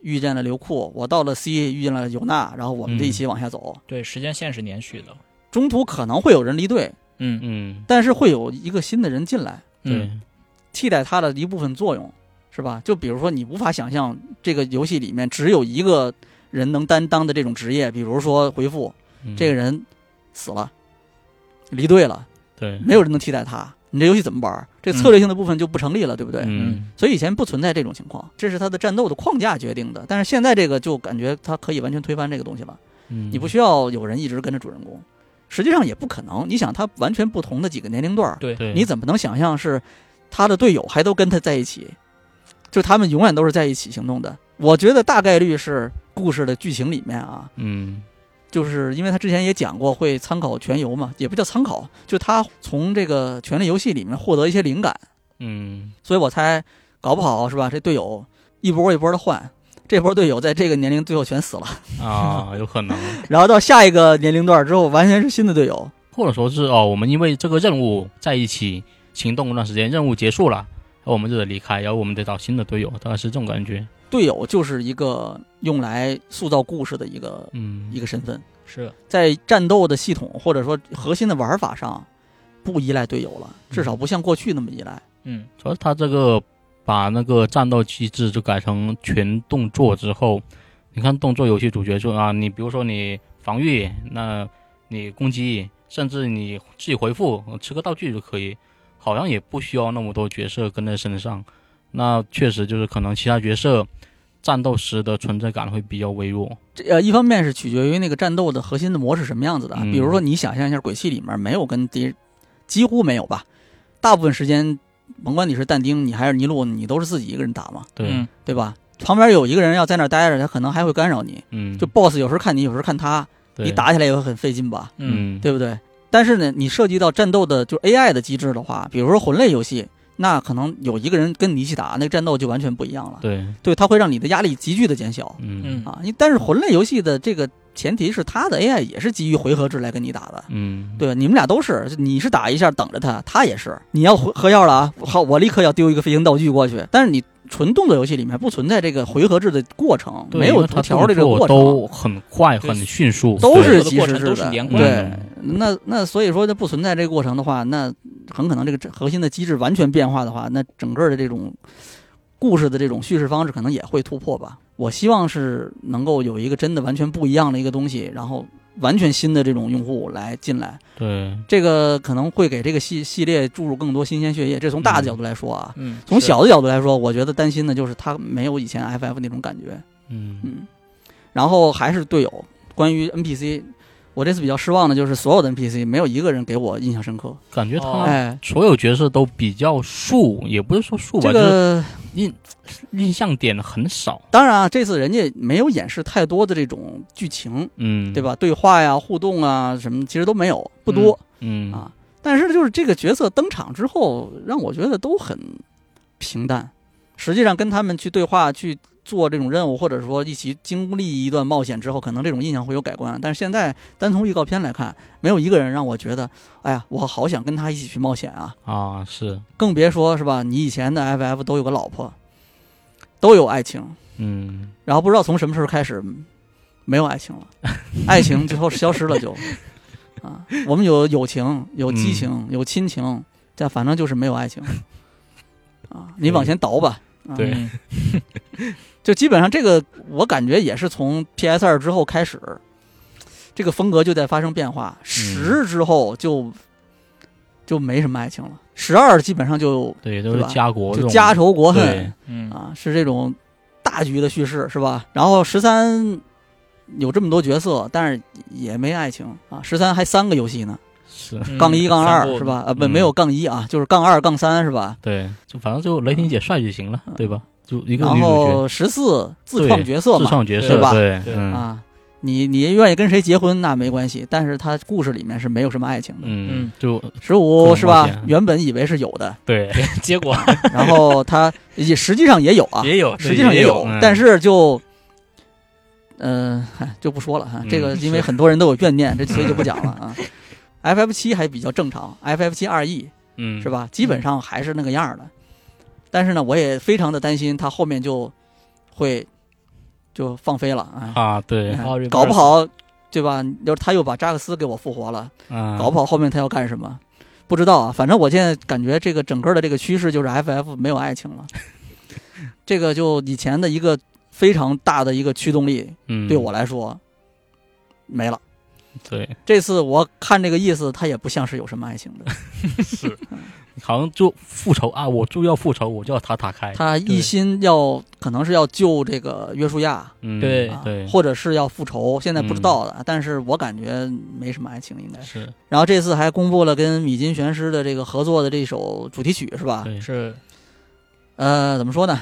遇见了刘库，我到了 C 遇见了尤娜，然后我们这一起往下走。对，时间线是连续的。中途可能会有人离队，嗯嗯，但是会有一个新的人进来，对嗯，替代他的一部分作用，是吧？就比如说你无法想象这个游戏里面只有一个人能担当的这种职业，比如说回复嗯这个人死了，离队了，对，没有人能替代他，你这游戏怎么玩？这策略性的部分就不成立了，对不对？嗯，所以以前不存在这种情况，这是他的战斗的框架决定的。但是现在这个就感觉它可以完全推翻这个东西了，嗯，你不需要有人一直跟着主人公，实际上也不可能。你想，他完全不同的几个年龄段儿，对，对，你怎么能想象是他的队友还都跟他在一起？就他们永远都是在一起行动的。我觉得大概率是故事的剧情里面啊，嗯就是因为他之前也讲过会参考全游嘛，也不叫参考，就他从这个权力游戏里面获得一些灵感。嗯所以我猜，搞不好是吧？这队友一波一波的换，这波队友在这个年龄最后全死了，啊，有可能，然后到下一个年龄段之后，完全是新的队友。或者说是哦，我们因为这个任务在一起行动一段时间，任务结束了，然后我们就得离开，然后我们得找新的队友，大概是这种感觉。队友就是一个用来塑造故事的一个嗯，一个身份，是。在战斗的系统或者说核心的玩法上，不依赖队友了，至少不像过去那么依赖。嗯。主要是他这个把那个战斗机制就改成全动作之后，你看动作游戏主角就啊，你比如说你防御，那你攻击，甚至你自己回复，吃个道具就可以，好像也不需要那么多角色跟在身上。那确实就是可能其他角色战斗时的存在感会比较微弱。这呃，一方面是取决于那个战斗的核心的模式什么样子的比如说你想象一下，鬼泣里面没有跟敌，几乎没有吧，大部分时间，甭管你是但丁，你还是尼禄，你都是自己一个人打嘛，对，嗯对吧？旁边有一个人要在那儿待着，他可能还会干扰你。嗯，就 BOSS 有时候看你，有时候看他，对你打起来也会很费劲吧，嗯嗯，对不对？但是呢，你涉及到战斗的就 AI 的机制的话，比如说魂类游戏，那可能有一个人跟你一起打，那个战斗就完全不一样了。对，对，它会让你的压力急剧的减小嗯嗯啊。你但是魂类游戏的这个前提是它的 AI 也是基于回合制来跟你打的。嗯，对吧？你们俩都是，你是打一下等着他，他也是。你要喝喝药了啊，好，我立刻要丢一个飞行道具过去。但是你纯动作游戏里面不存在这个回合制的过程，没有读条的这个过程，都很快很迅速，都是即时制的过程都是的。连贯对，那那所以说，它不存在这个过程的话，那很可能这个核心的机制完全变化的话，那整个的这种故事的这种叙事方式可能也会突破吧。我希望是能够有一个真的完全不一样的一个东西，然后完全新的这种用户来进来，对这个可能会给这个系系列注入更多新鲜血液。这从大的角度来说啊，嗯，从小的角度来说，我觉得担心的就是它没有以前 FF 那种感觉。嗯嗯，然后还是队友。关于 NPC，我这次比较失望的就是所有的 NPC 没有一个人给我印象深刻。感觉哦他哎，所有角色都比较素，也不是说素吧，这就是个印印象点很少，当然啊，这次人家没有演示太多的这种剧情，嗯，对？吧？对话呀、互动啊什么，其实都没有，不多、嗯啊。但是就是这个角色登场之后，让我觉得都很平淡。实际上跟他们去对话、去做这种任务，或者说一起经历一段冒险之后，可能这种印象会有改观。但是现在单从预告片来看，没有一个人让我觉得，哎呀，我好想跟他一起去冒险啊！啊是，更别说是吧？你以前的 FF 都有个老婆，都有爱情，嗯然后不知道从什么时候开始没有爱情了，爱情最后消失了就啊，我们有友情，有激情，有亲情，但反正就是没有爱情啊。你往前倒吧，啊、对嗯 就基本上这个我感觉也是从 PS 二之后开始，这个风格就在发生变化。十之后就就没什么爱情了，十二基本上就对，都对吧是家国就家仇国恨，嗯啊，是这种大局的叙事，是吧？然后十三有这么多角色，但是也没爱情啊。十三还三个游戏呢，是，嗯杠一、杠二是吧？呃，不，嗯没有杠一啊，就是杠二、杠三是吧？对，就反正就雷霆姐帅就行了，对吧？就一个然后十四自创角色自嘛，创角色，对吧对，啊，你你愿意跟谁结婚那没关系，但是他故事里面是没有什么爱情的。嗯，就十五是吧？原本以为是有的，对，结果 然后他也实际上也有啊，也有，实际上有也有，但是就，嗯、唉就不说了哈。嗯这个因为很多人都有怨念，这所以就不讲了啊。FF 七还比较正常，FF 七二 E 嗯是？吧？基本上还是那个样儿的。但是呢，我也非常的担心它后面就会就放飞了啊，啊，对，搞不好对吧？要是他又把扎克斯给我复活了，嗯，搞不好后面他要干什么？不知道啊，反正我现在感觉这个整个的这个趋势就是 FF 没有爱情了，这个就以前的一个非常大的一个驱动力，嗯，对我来说没了。对，这次我看这个意思，他也不像是有什么爱情的，是，好像就复仇啊，我就要复仇，我就要塔塔开，他一心要可能是要救这个约书亚，嗯，对啊对，或者是要复仇，现在不知道的，但是我感觉没什么爱情应该。是。是，然后这次还公布了跟米津玄师的这个合作的这首主题曲是吧？对，是。呃，怎么说呢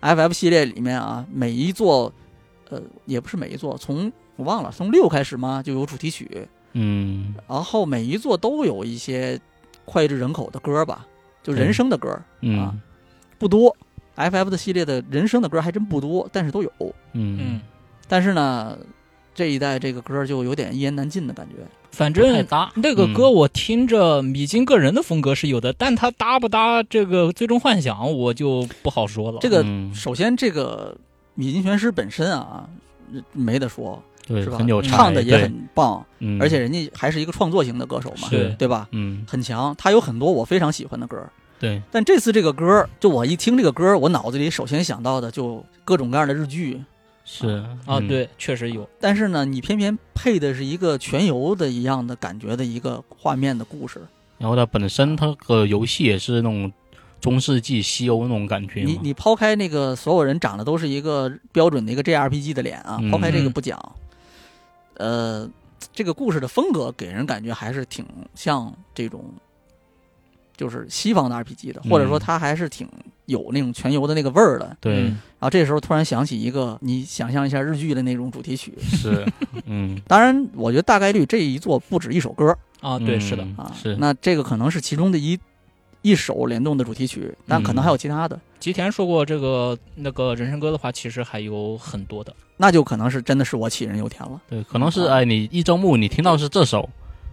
？FF 系列里面啊，每一座，呃，也不是每一座，从我忘了，从六开始嘛就有主题曲，嗯。然后每一座都有一些脍炙人口的歌吧，就人声的歌，嗯。不多。FF 的系列的人声的歌还真不多，但是都有。嗯。嗯，但是呢，这一代这个歌就有点一言难尽的感觉。反正搭，那个歌我听着米津个人的风格是有的，但他搭不搭这个最终幻想我就不好说了。这个嗯。首先，这个米津玄师本身啊，没得说，对是吧？很有唱的也很棒，嗯而且人家还是一个创作型的歌手嘛，是对吧？嗯很强，他有很多我非常喜欢的歌。对，但这次这个歌，就我一听这个歌，我脑子里首先想到的就各种各样的日剧。是啊，嗯对，确实有。但是呢，你偏偏配的是一个全游的一样的感觉的一个画面的故事。然后它本身它个游戏也是那种中世纪西欧那种感觉，你你抛开那个所有人长得都是一个标准的一个 JRPG 的脸啊，嗯抛开这个不讲，呃，这个故事的风格给人感觉还是挺像这种，就是西方的 RPG 的，或者说嗯它还是挺有那种全游的那个味儿的。对嗯然后这时候突然想起一个，你想象一下日剧的那种主题曲。是嗯当然，我觉得大概率这一座不止一首歌啊，对，是的。嗯啊，是那这个可能是其中的一一首联动的主题曲，但可能还有其他的。吉田说过，这个那个人参歌的话，其实还有很多的。那就可能是真的是我杞人忧天了。对，可能是啊哎，你一周目你听到是这首，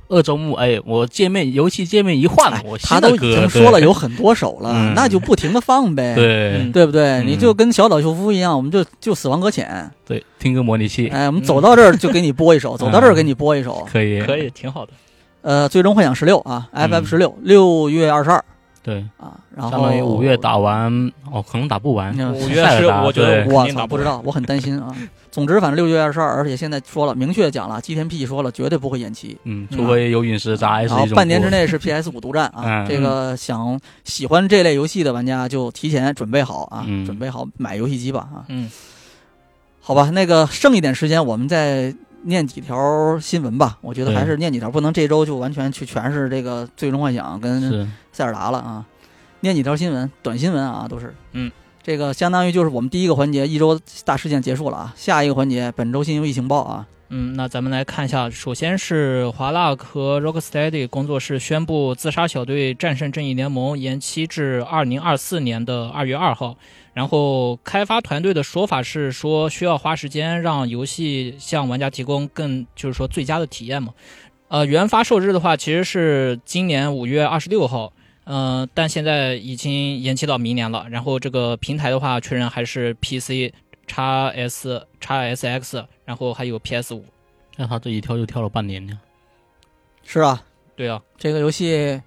二周目，哎，我界面游戏界面一换，哎我他都已经说了有很多首了，嗯。那就不停的放呗，对。嗯对不对？嗯你就跟小岛秀夫一样，我们就就死亡搁浅，对，听歌模拟器。哎，我们走到这儿就给你播一首，走到这儿给你播一首。可以，可以，挺好的。呃，最终幻想十六啊嗯，FF 十六，六月二十二对，啊，然后相当于五月打完，哦，可能打不完，嗯五月是我觉得我操不知道，我很担心啊。总之，反正六月二十二，而且现在说了，明确讲了，吉田 P 说了，绝对不会延期。嗯，除非有陨石砸 S 半年之内是 PS 五独占啊，嗯 这个想喜欢这类游戏的玩家就提前准备好啊，嗯准备好买游戏机吧啊。嗯，好吧，那个剩一点时间，我们再念几条新闻吧。我觉得还是念几条，不能这周就完全去全是这个最终幻想跟塞尔达了啊。念几条新闻，短新闻啊，都是。嗯，这个相当于就是我们第一个环节，一周大事件结束了啊。下一个环节，本周新游戏情报啊。嗯，那咱们来看一下，首先是华纳和 Rocksteady 工作室宣布《自杀小队：战胜正义联盟》延期至二零二四年的二月二号。然后开发团队的说法是说，需要花时间让游戏向玩家提供更就是说最佳的体验嘛。呃，原发售日的话其实是今年五月二十六号，呃，但现在已经延期到明年了。然后这个平台的话，确认还是 PC、x S、叉 SX，然后还有 PS 五。那他这一跳就跳了半年呢。是啊，对啊，这个游戏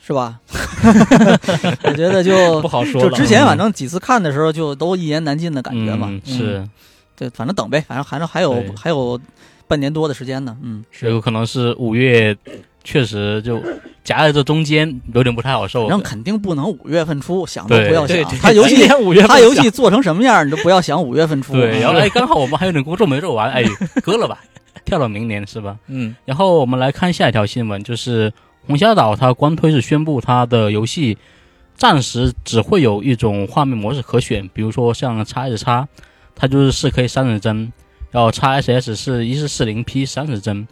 是吧？我觉得就不好说了。就之前反正几次看的时候，就都一言难尽的感觉嘛。嗯是，对，反正等呗，反正还正还有还有半年多的时间呢。嗯，是有可能是五月，确实就夹在这中间，有点不太好受反。正肯定不能五月份出，想都不要。想他游戏五月他游戏做成什么样，你都不要想五月份出。对，然后啊 哎，刚好我们还有点工作没做完，哎，割了吧，跳到明年是吧？嗯然后我们来看下一条新闻，就是红霞岛它官推是宣布它的游戏暂时只会有一种画面模式可选，比如说像 x S x 它就是四 K 三十帧，然后 x SS 是一四四零 P 三十帧，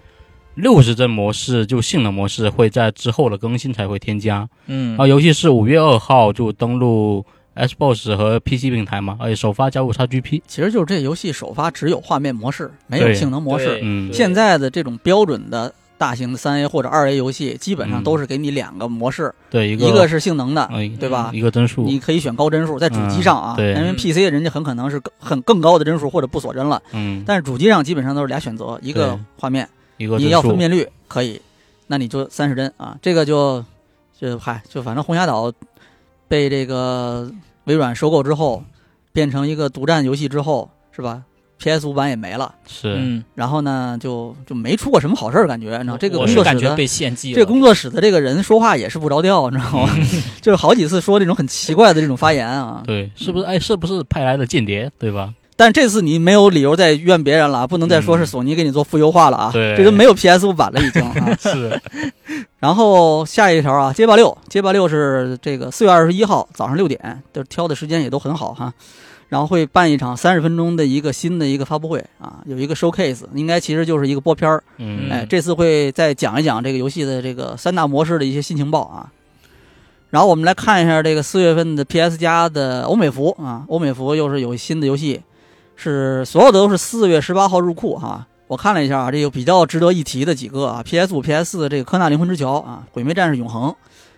六十帧模式就性能模式会在之后的更新才会添加。嗯。然后游戏是五月二号就登陆 Xbox 和 PC 平台嘛，而且首发加入 XGP。其实就是这游戏首发只有画面模式，没有性能模式。嗯。现在的这种标准的大型的三 A 或者二 A 游戏，基本上嗯。都是给你两个模式，对，一个一个是性能的，呃对吧？一个帧数，你可以选高帧数，在主机上啊，嗯对。因为嗯 PC 人家很可能是更很更高的帧数或者不锁帧了，嗯，但是主机上基本上都是俩选择，一个画面，一个你要分辨率可以，那你就三十帧啊，这个就就嗨，就反正红霞岛被这个微软收购之后，变成一个独占游戏之后，是吧？PS 五版也没了，是，嗯，然后呢，就就没出过什么好事儿，感觉，你知道这个我工作室感觉被献祭了。这工作室的这个人说话也是不着调，你知道吗？就是好几次说这种很奇怪的这种发言啊。对，是不是？哎，是不是派来的间谍，对吧？但这次你没有理由再怨别人了，不能再说是索尼给你做负优化了啊。对这都没有 PS 五版了已经啊。是，然后下一条啊，街霸六，街霸六是这个四月二十一号早上六点，就是挑的时间也都很好哈。然后会办一场三十分钟的一个新的一个发布会啊，有一个 showcase，应该其实就是一个播片儿。嗯，哎，这次会再讲一讲这个游戏的这个三大模式的一些新情报啊。然后我们来看一下这个四月份的 PS 加的欧美服啊，欧美服又是有新的游戏，是所有的都是四月十八号入库哈、我看了一下啊，这有比较值得一提的几个啊，PS 五、PS 四这个科纳灵魂之桥啊，毁灭战士永恒，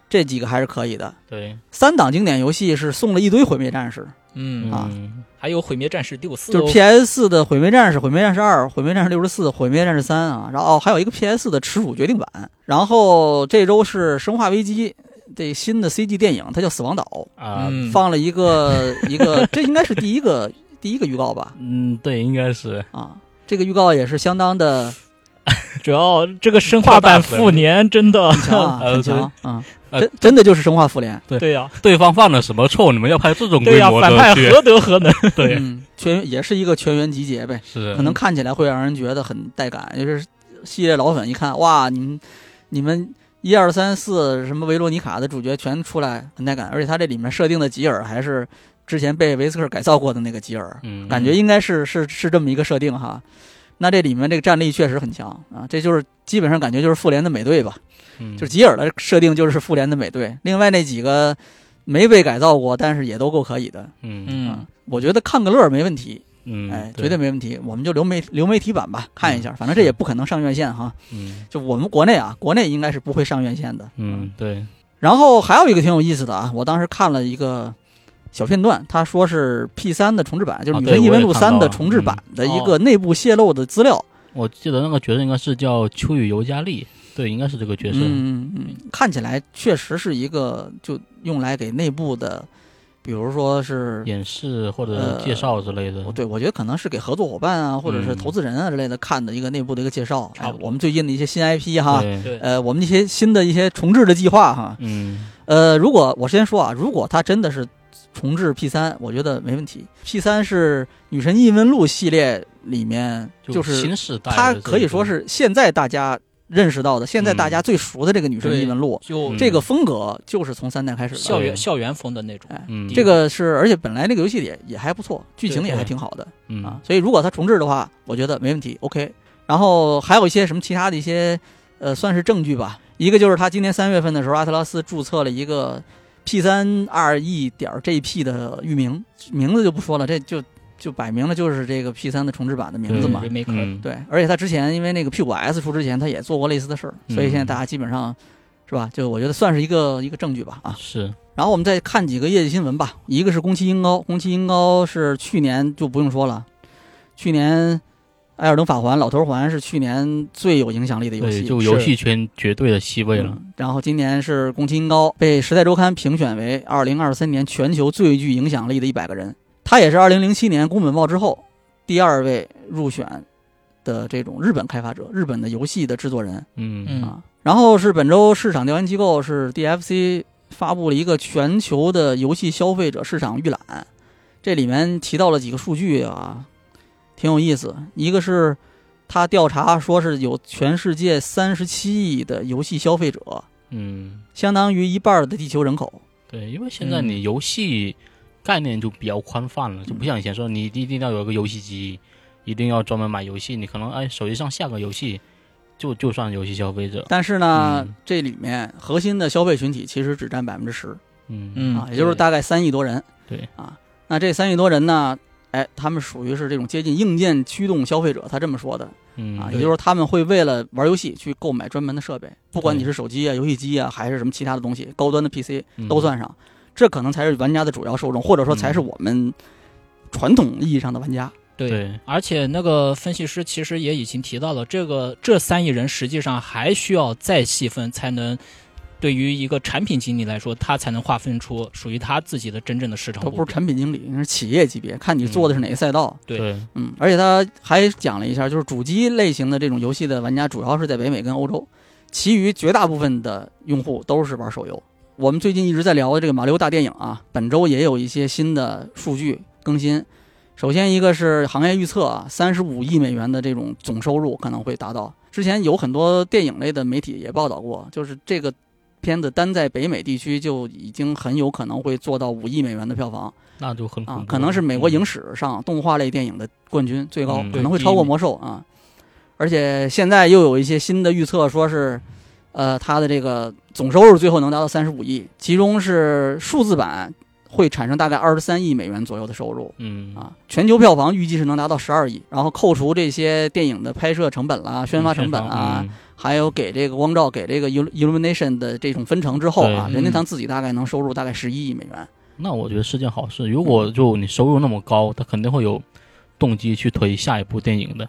这几个还是可以的。对，三档经典游戏是送了一堆毁灭战士，嗯，啊嗯还有毁灭战士六四，就是 PS 四的毁灭战士、毁灭战士二、毁灭战士六十四、毁灭战士三啊，然后、哦、还有一个 PS 四的耻辱决定版。然后这周是《生化危机》这新的 CG 电影，它叫《死亡岛啊，嗯，放了一个 一个，这应该是第一个第一个预告吧？嗯，对，应该是，啊，这个预告也是相当的 主要这个生化版复联真的，很强啊，呃很强啊，呃真真的就是生化复联。对呀，对方犯了什么错？你们要拍这种对呀，规模反派的剧？何德何能？对，嗯，全也是一个全员集结呗。是可能看起来会让人觉得很带感，就是系列老粉一看，哇，你们你们一二三四什么维罗妮卡的主角全出来，很带感，而且它这里面设定的吉尔还是之前被维斯克改造过的那个吉尔，嗯，感觉应该是是是这么一个设定哈。那这里面这个战力确实很强啊，这就是基本上感觉就是复联的美队吧，嗯就是吉尔的设定就是复联的美队，另外那几个没被改造过，但是也都够可以的。嗯嗯啊，我觉得看个乐没问题，嗯，哎，绝对没问题。我们就流媒流媒体版吧，看一下，嗯反正这也不可能上院线哈。嗯就我们国内啊，国内应该是不会上院线的。嗯，对，然后还有一个挺有意思的啊，我当时看了一个小片段，他说是 P 三的重置版，就是《女神异闻录三》的重置版的一嗯个内部泄露的资料。我记得那个角色应该是叫秋雨尤加利，对，应该是这个角色。嗯嗯嗯，看起来确实是一个就用来给内部的，比如说是。演示或者呃介绍之类的。对，我觉得可能是给合作伙伴啊，或者是嗯投资人啊之类的看的一个内部的一个介绍。哎我们最近的一些新 IP 哈，对，对，呃，我们一些新的一些重置的计划哈，嗯呃，如果我先说啊，如果他真的是重置 P 三，我觉得没问题。P 三是《女神异闻录》系列里面，就是新时代它可以说是现在大家认识到的，现在大家最熟的这个《女神异闻录》就嗯这个风格就是从三代开始的。校园校园风的那种。这个是，而且本来那个游戏也也还不错，剧情也还挺好的嗯啊。所以如果它重置的话，我觉得没问题，OK。然后还有一些什么其他的一些呃，算是证据吧。一个就是他今年三月份的时候，阿特拉斯注册了一个 P 三 R E 点 JP 的域名，名字就不说了，这就就摆明了就是这个 P 三的重置版的名字嘛。对，而且他之前因为那个 P 五 S 出之前，他也做过类似的事儿，所以嗯现在大家基本上是吧？就我觉得算是一个一个证据吧啊。是然后我们再看几个业绩新闻吧，一个是宫崎英高，宫崎英高是去年就不用说了，去年《艾尔登法环》《老头环》是去年最有影响力的游，戏，就游戏圈绝对的席位了。嗯然后今年是宫崎英高被《时代周刊》评选为二零二三年全球最具影响力的一百个人，他也是二零零七年宫本茂之后第二位入选的这种日本开发者，日本的游戏的制作人。嗯嗯啊。然后是本周市场调研机构是 DFC 发布了一个全球的游戏消费者市场预览，这里面提到了几个数据啊，挺有意思。一个是他调查说是有全世界三十七亿的游戏消费者，嗯，相当于一半的地球人口。对，因为现在你游戏概念就比较宽泛了，就不像以前说你一定要有一个游戏机，一定要专门买游戏，你可能哎手机上下个游戏就就算游戏消费者。但是呢，嗯这里面核心的消费群体其实只占百分之十嗯嗯啊，也就是大概三亿多人。对啊，那这三亿多人呢，哎，他们属于是这种接近硬件驱动消费者，他这么说的。嗯啊，也就是说他们会为了玩游戏去购买专门的设备，不管你是手机啊、游戏机啊，还是什么其他的东西，高端的 PC 嗯。都算上，这可能才是玩家的主要受众，或者说才是嗯。我们传统意义上的玩家。对，对而且那个分析师其实也已经提到了，这个这三亿人实际上还需要再细分，才能对于一个产品经理来说，他才能划分出属于他自己的真正的市场都不是。产品经理，那是企业级别，看你做的是哪个赛道。对对嗯，而且他还讲了一下，就是主机类型的这种游戏的玩家主要是在北美跟欧洲，其余绝大部分的用户都是玩手游。我们最近一直在聊的这个《马里奥大电影》啊，本周也有一些新的数据更新。首先一个是行业预测啊，三十五亿美元的这种总收入可能会达到。之前有很多电影类的媒体也报道过，就是这个片子单在北美地区就已经很有可能会做到五亿美元的票房。那就很啊可能是美国影史。史上动画类电影的冠军，最高嗯可能会超过魔兽啊。而且现在又有一些新的预测，说是，呃，它的这个总收入最后能达到三十五亿，其中是数字版会产生大概二十三亿美元左右的收入。嗯啊，全球票房预计是能达到十二亿，然后扣除这些电影的拍摄成本啦、宣发成本啊，嗯还有给这个光照、给这个 illu- illumination 的这种分成之后啊，对任天堂自己大概能收入大概十一亿美元。那我觉得是件好事。如果就你收入那么高，他肯定会有动机去推下一部电影的。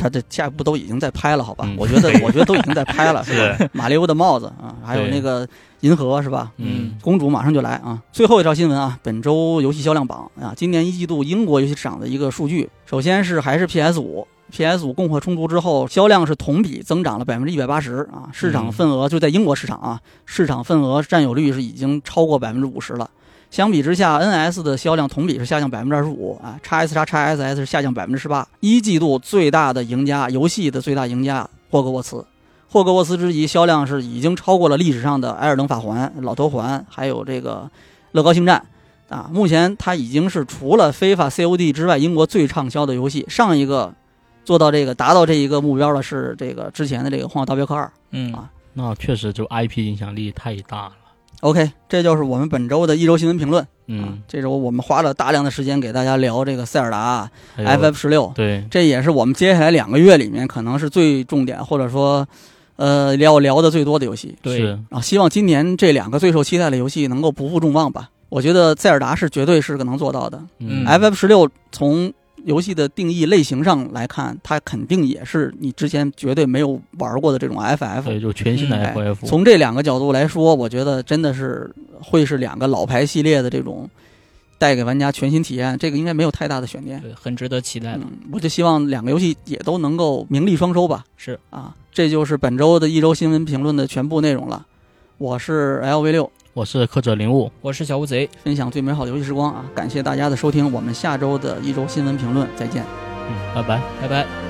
他这下一步都已经在拍了，好吧？嗯我觉得，我觉得都已经在拍了，是吧？是，马里欧的帽子啊，还有那个银河是吧？嗯公主马上就来啊！最后一条新闻啊，本周游戏销量榜啊，今年一季度英国游戏市场的一个数据，首先是还是 PS 五，PS 五供货充足之后，销量是同比增长了百分之一百八十啊，市场嗯份额就在英国市场啊，市场份额占有率是已经超过百分之五十了。相比之下，NS 的销量同比是下降百分之二十五啊，x S 叉 x SS 是下降百分之十八。一季度最大的赢家，游戏的最大赢家霍格沃茨，霍格沃茨之遗销量是已经超过了历史上的《艾尔登法环》《老头环》，还有这个《乐高星战》啊。目前它已经是除了非法 COD 之外，英国最畅销的游戏。上一个做到这个达到这一个目标的是这个之前的这个《荒野大镖客二》嗯啊那确实就 IP 影响力太大了。OK，这就是我们本周的一周新闻评论。啊嗯，，这周我们花了大量的时间给大家聊这个塞尔达 FF 十六，对，这也是我们接下来两个月里面可能是最重点，或者说，呃，要聊的最多的游戏。对是啊，希望今年这两个最受期待的游戏能够不负众望吧。我觉得塞尔达是绝对是个能做到的。嗯 FF 十六从游戏的定义类型上来看，它肯定也是你之前绝对没有玩过的这种 FF。对，就全新的 FF，从这两个角度来说，我觉得真的是会是两个老牌系列的这种带给玩家全新体验，这个应该没有太大的悬念。对，很值得期待的。嗯，我就希望两个游戏也都能够名利双收吧。是啊，这就是本周的一周新闻评论的全部内容了。我是 LV 六，我是客者灵物，我是小乌贼，分享最美好的游戏时光啊！感谢大家的收听，我们下周的一周新闻评论再见。嗯，拜拜。拜拜。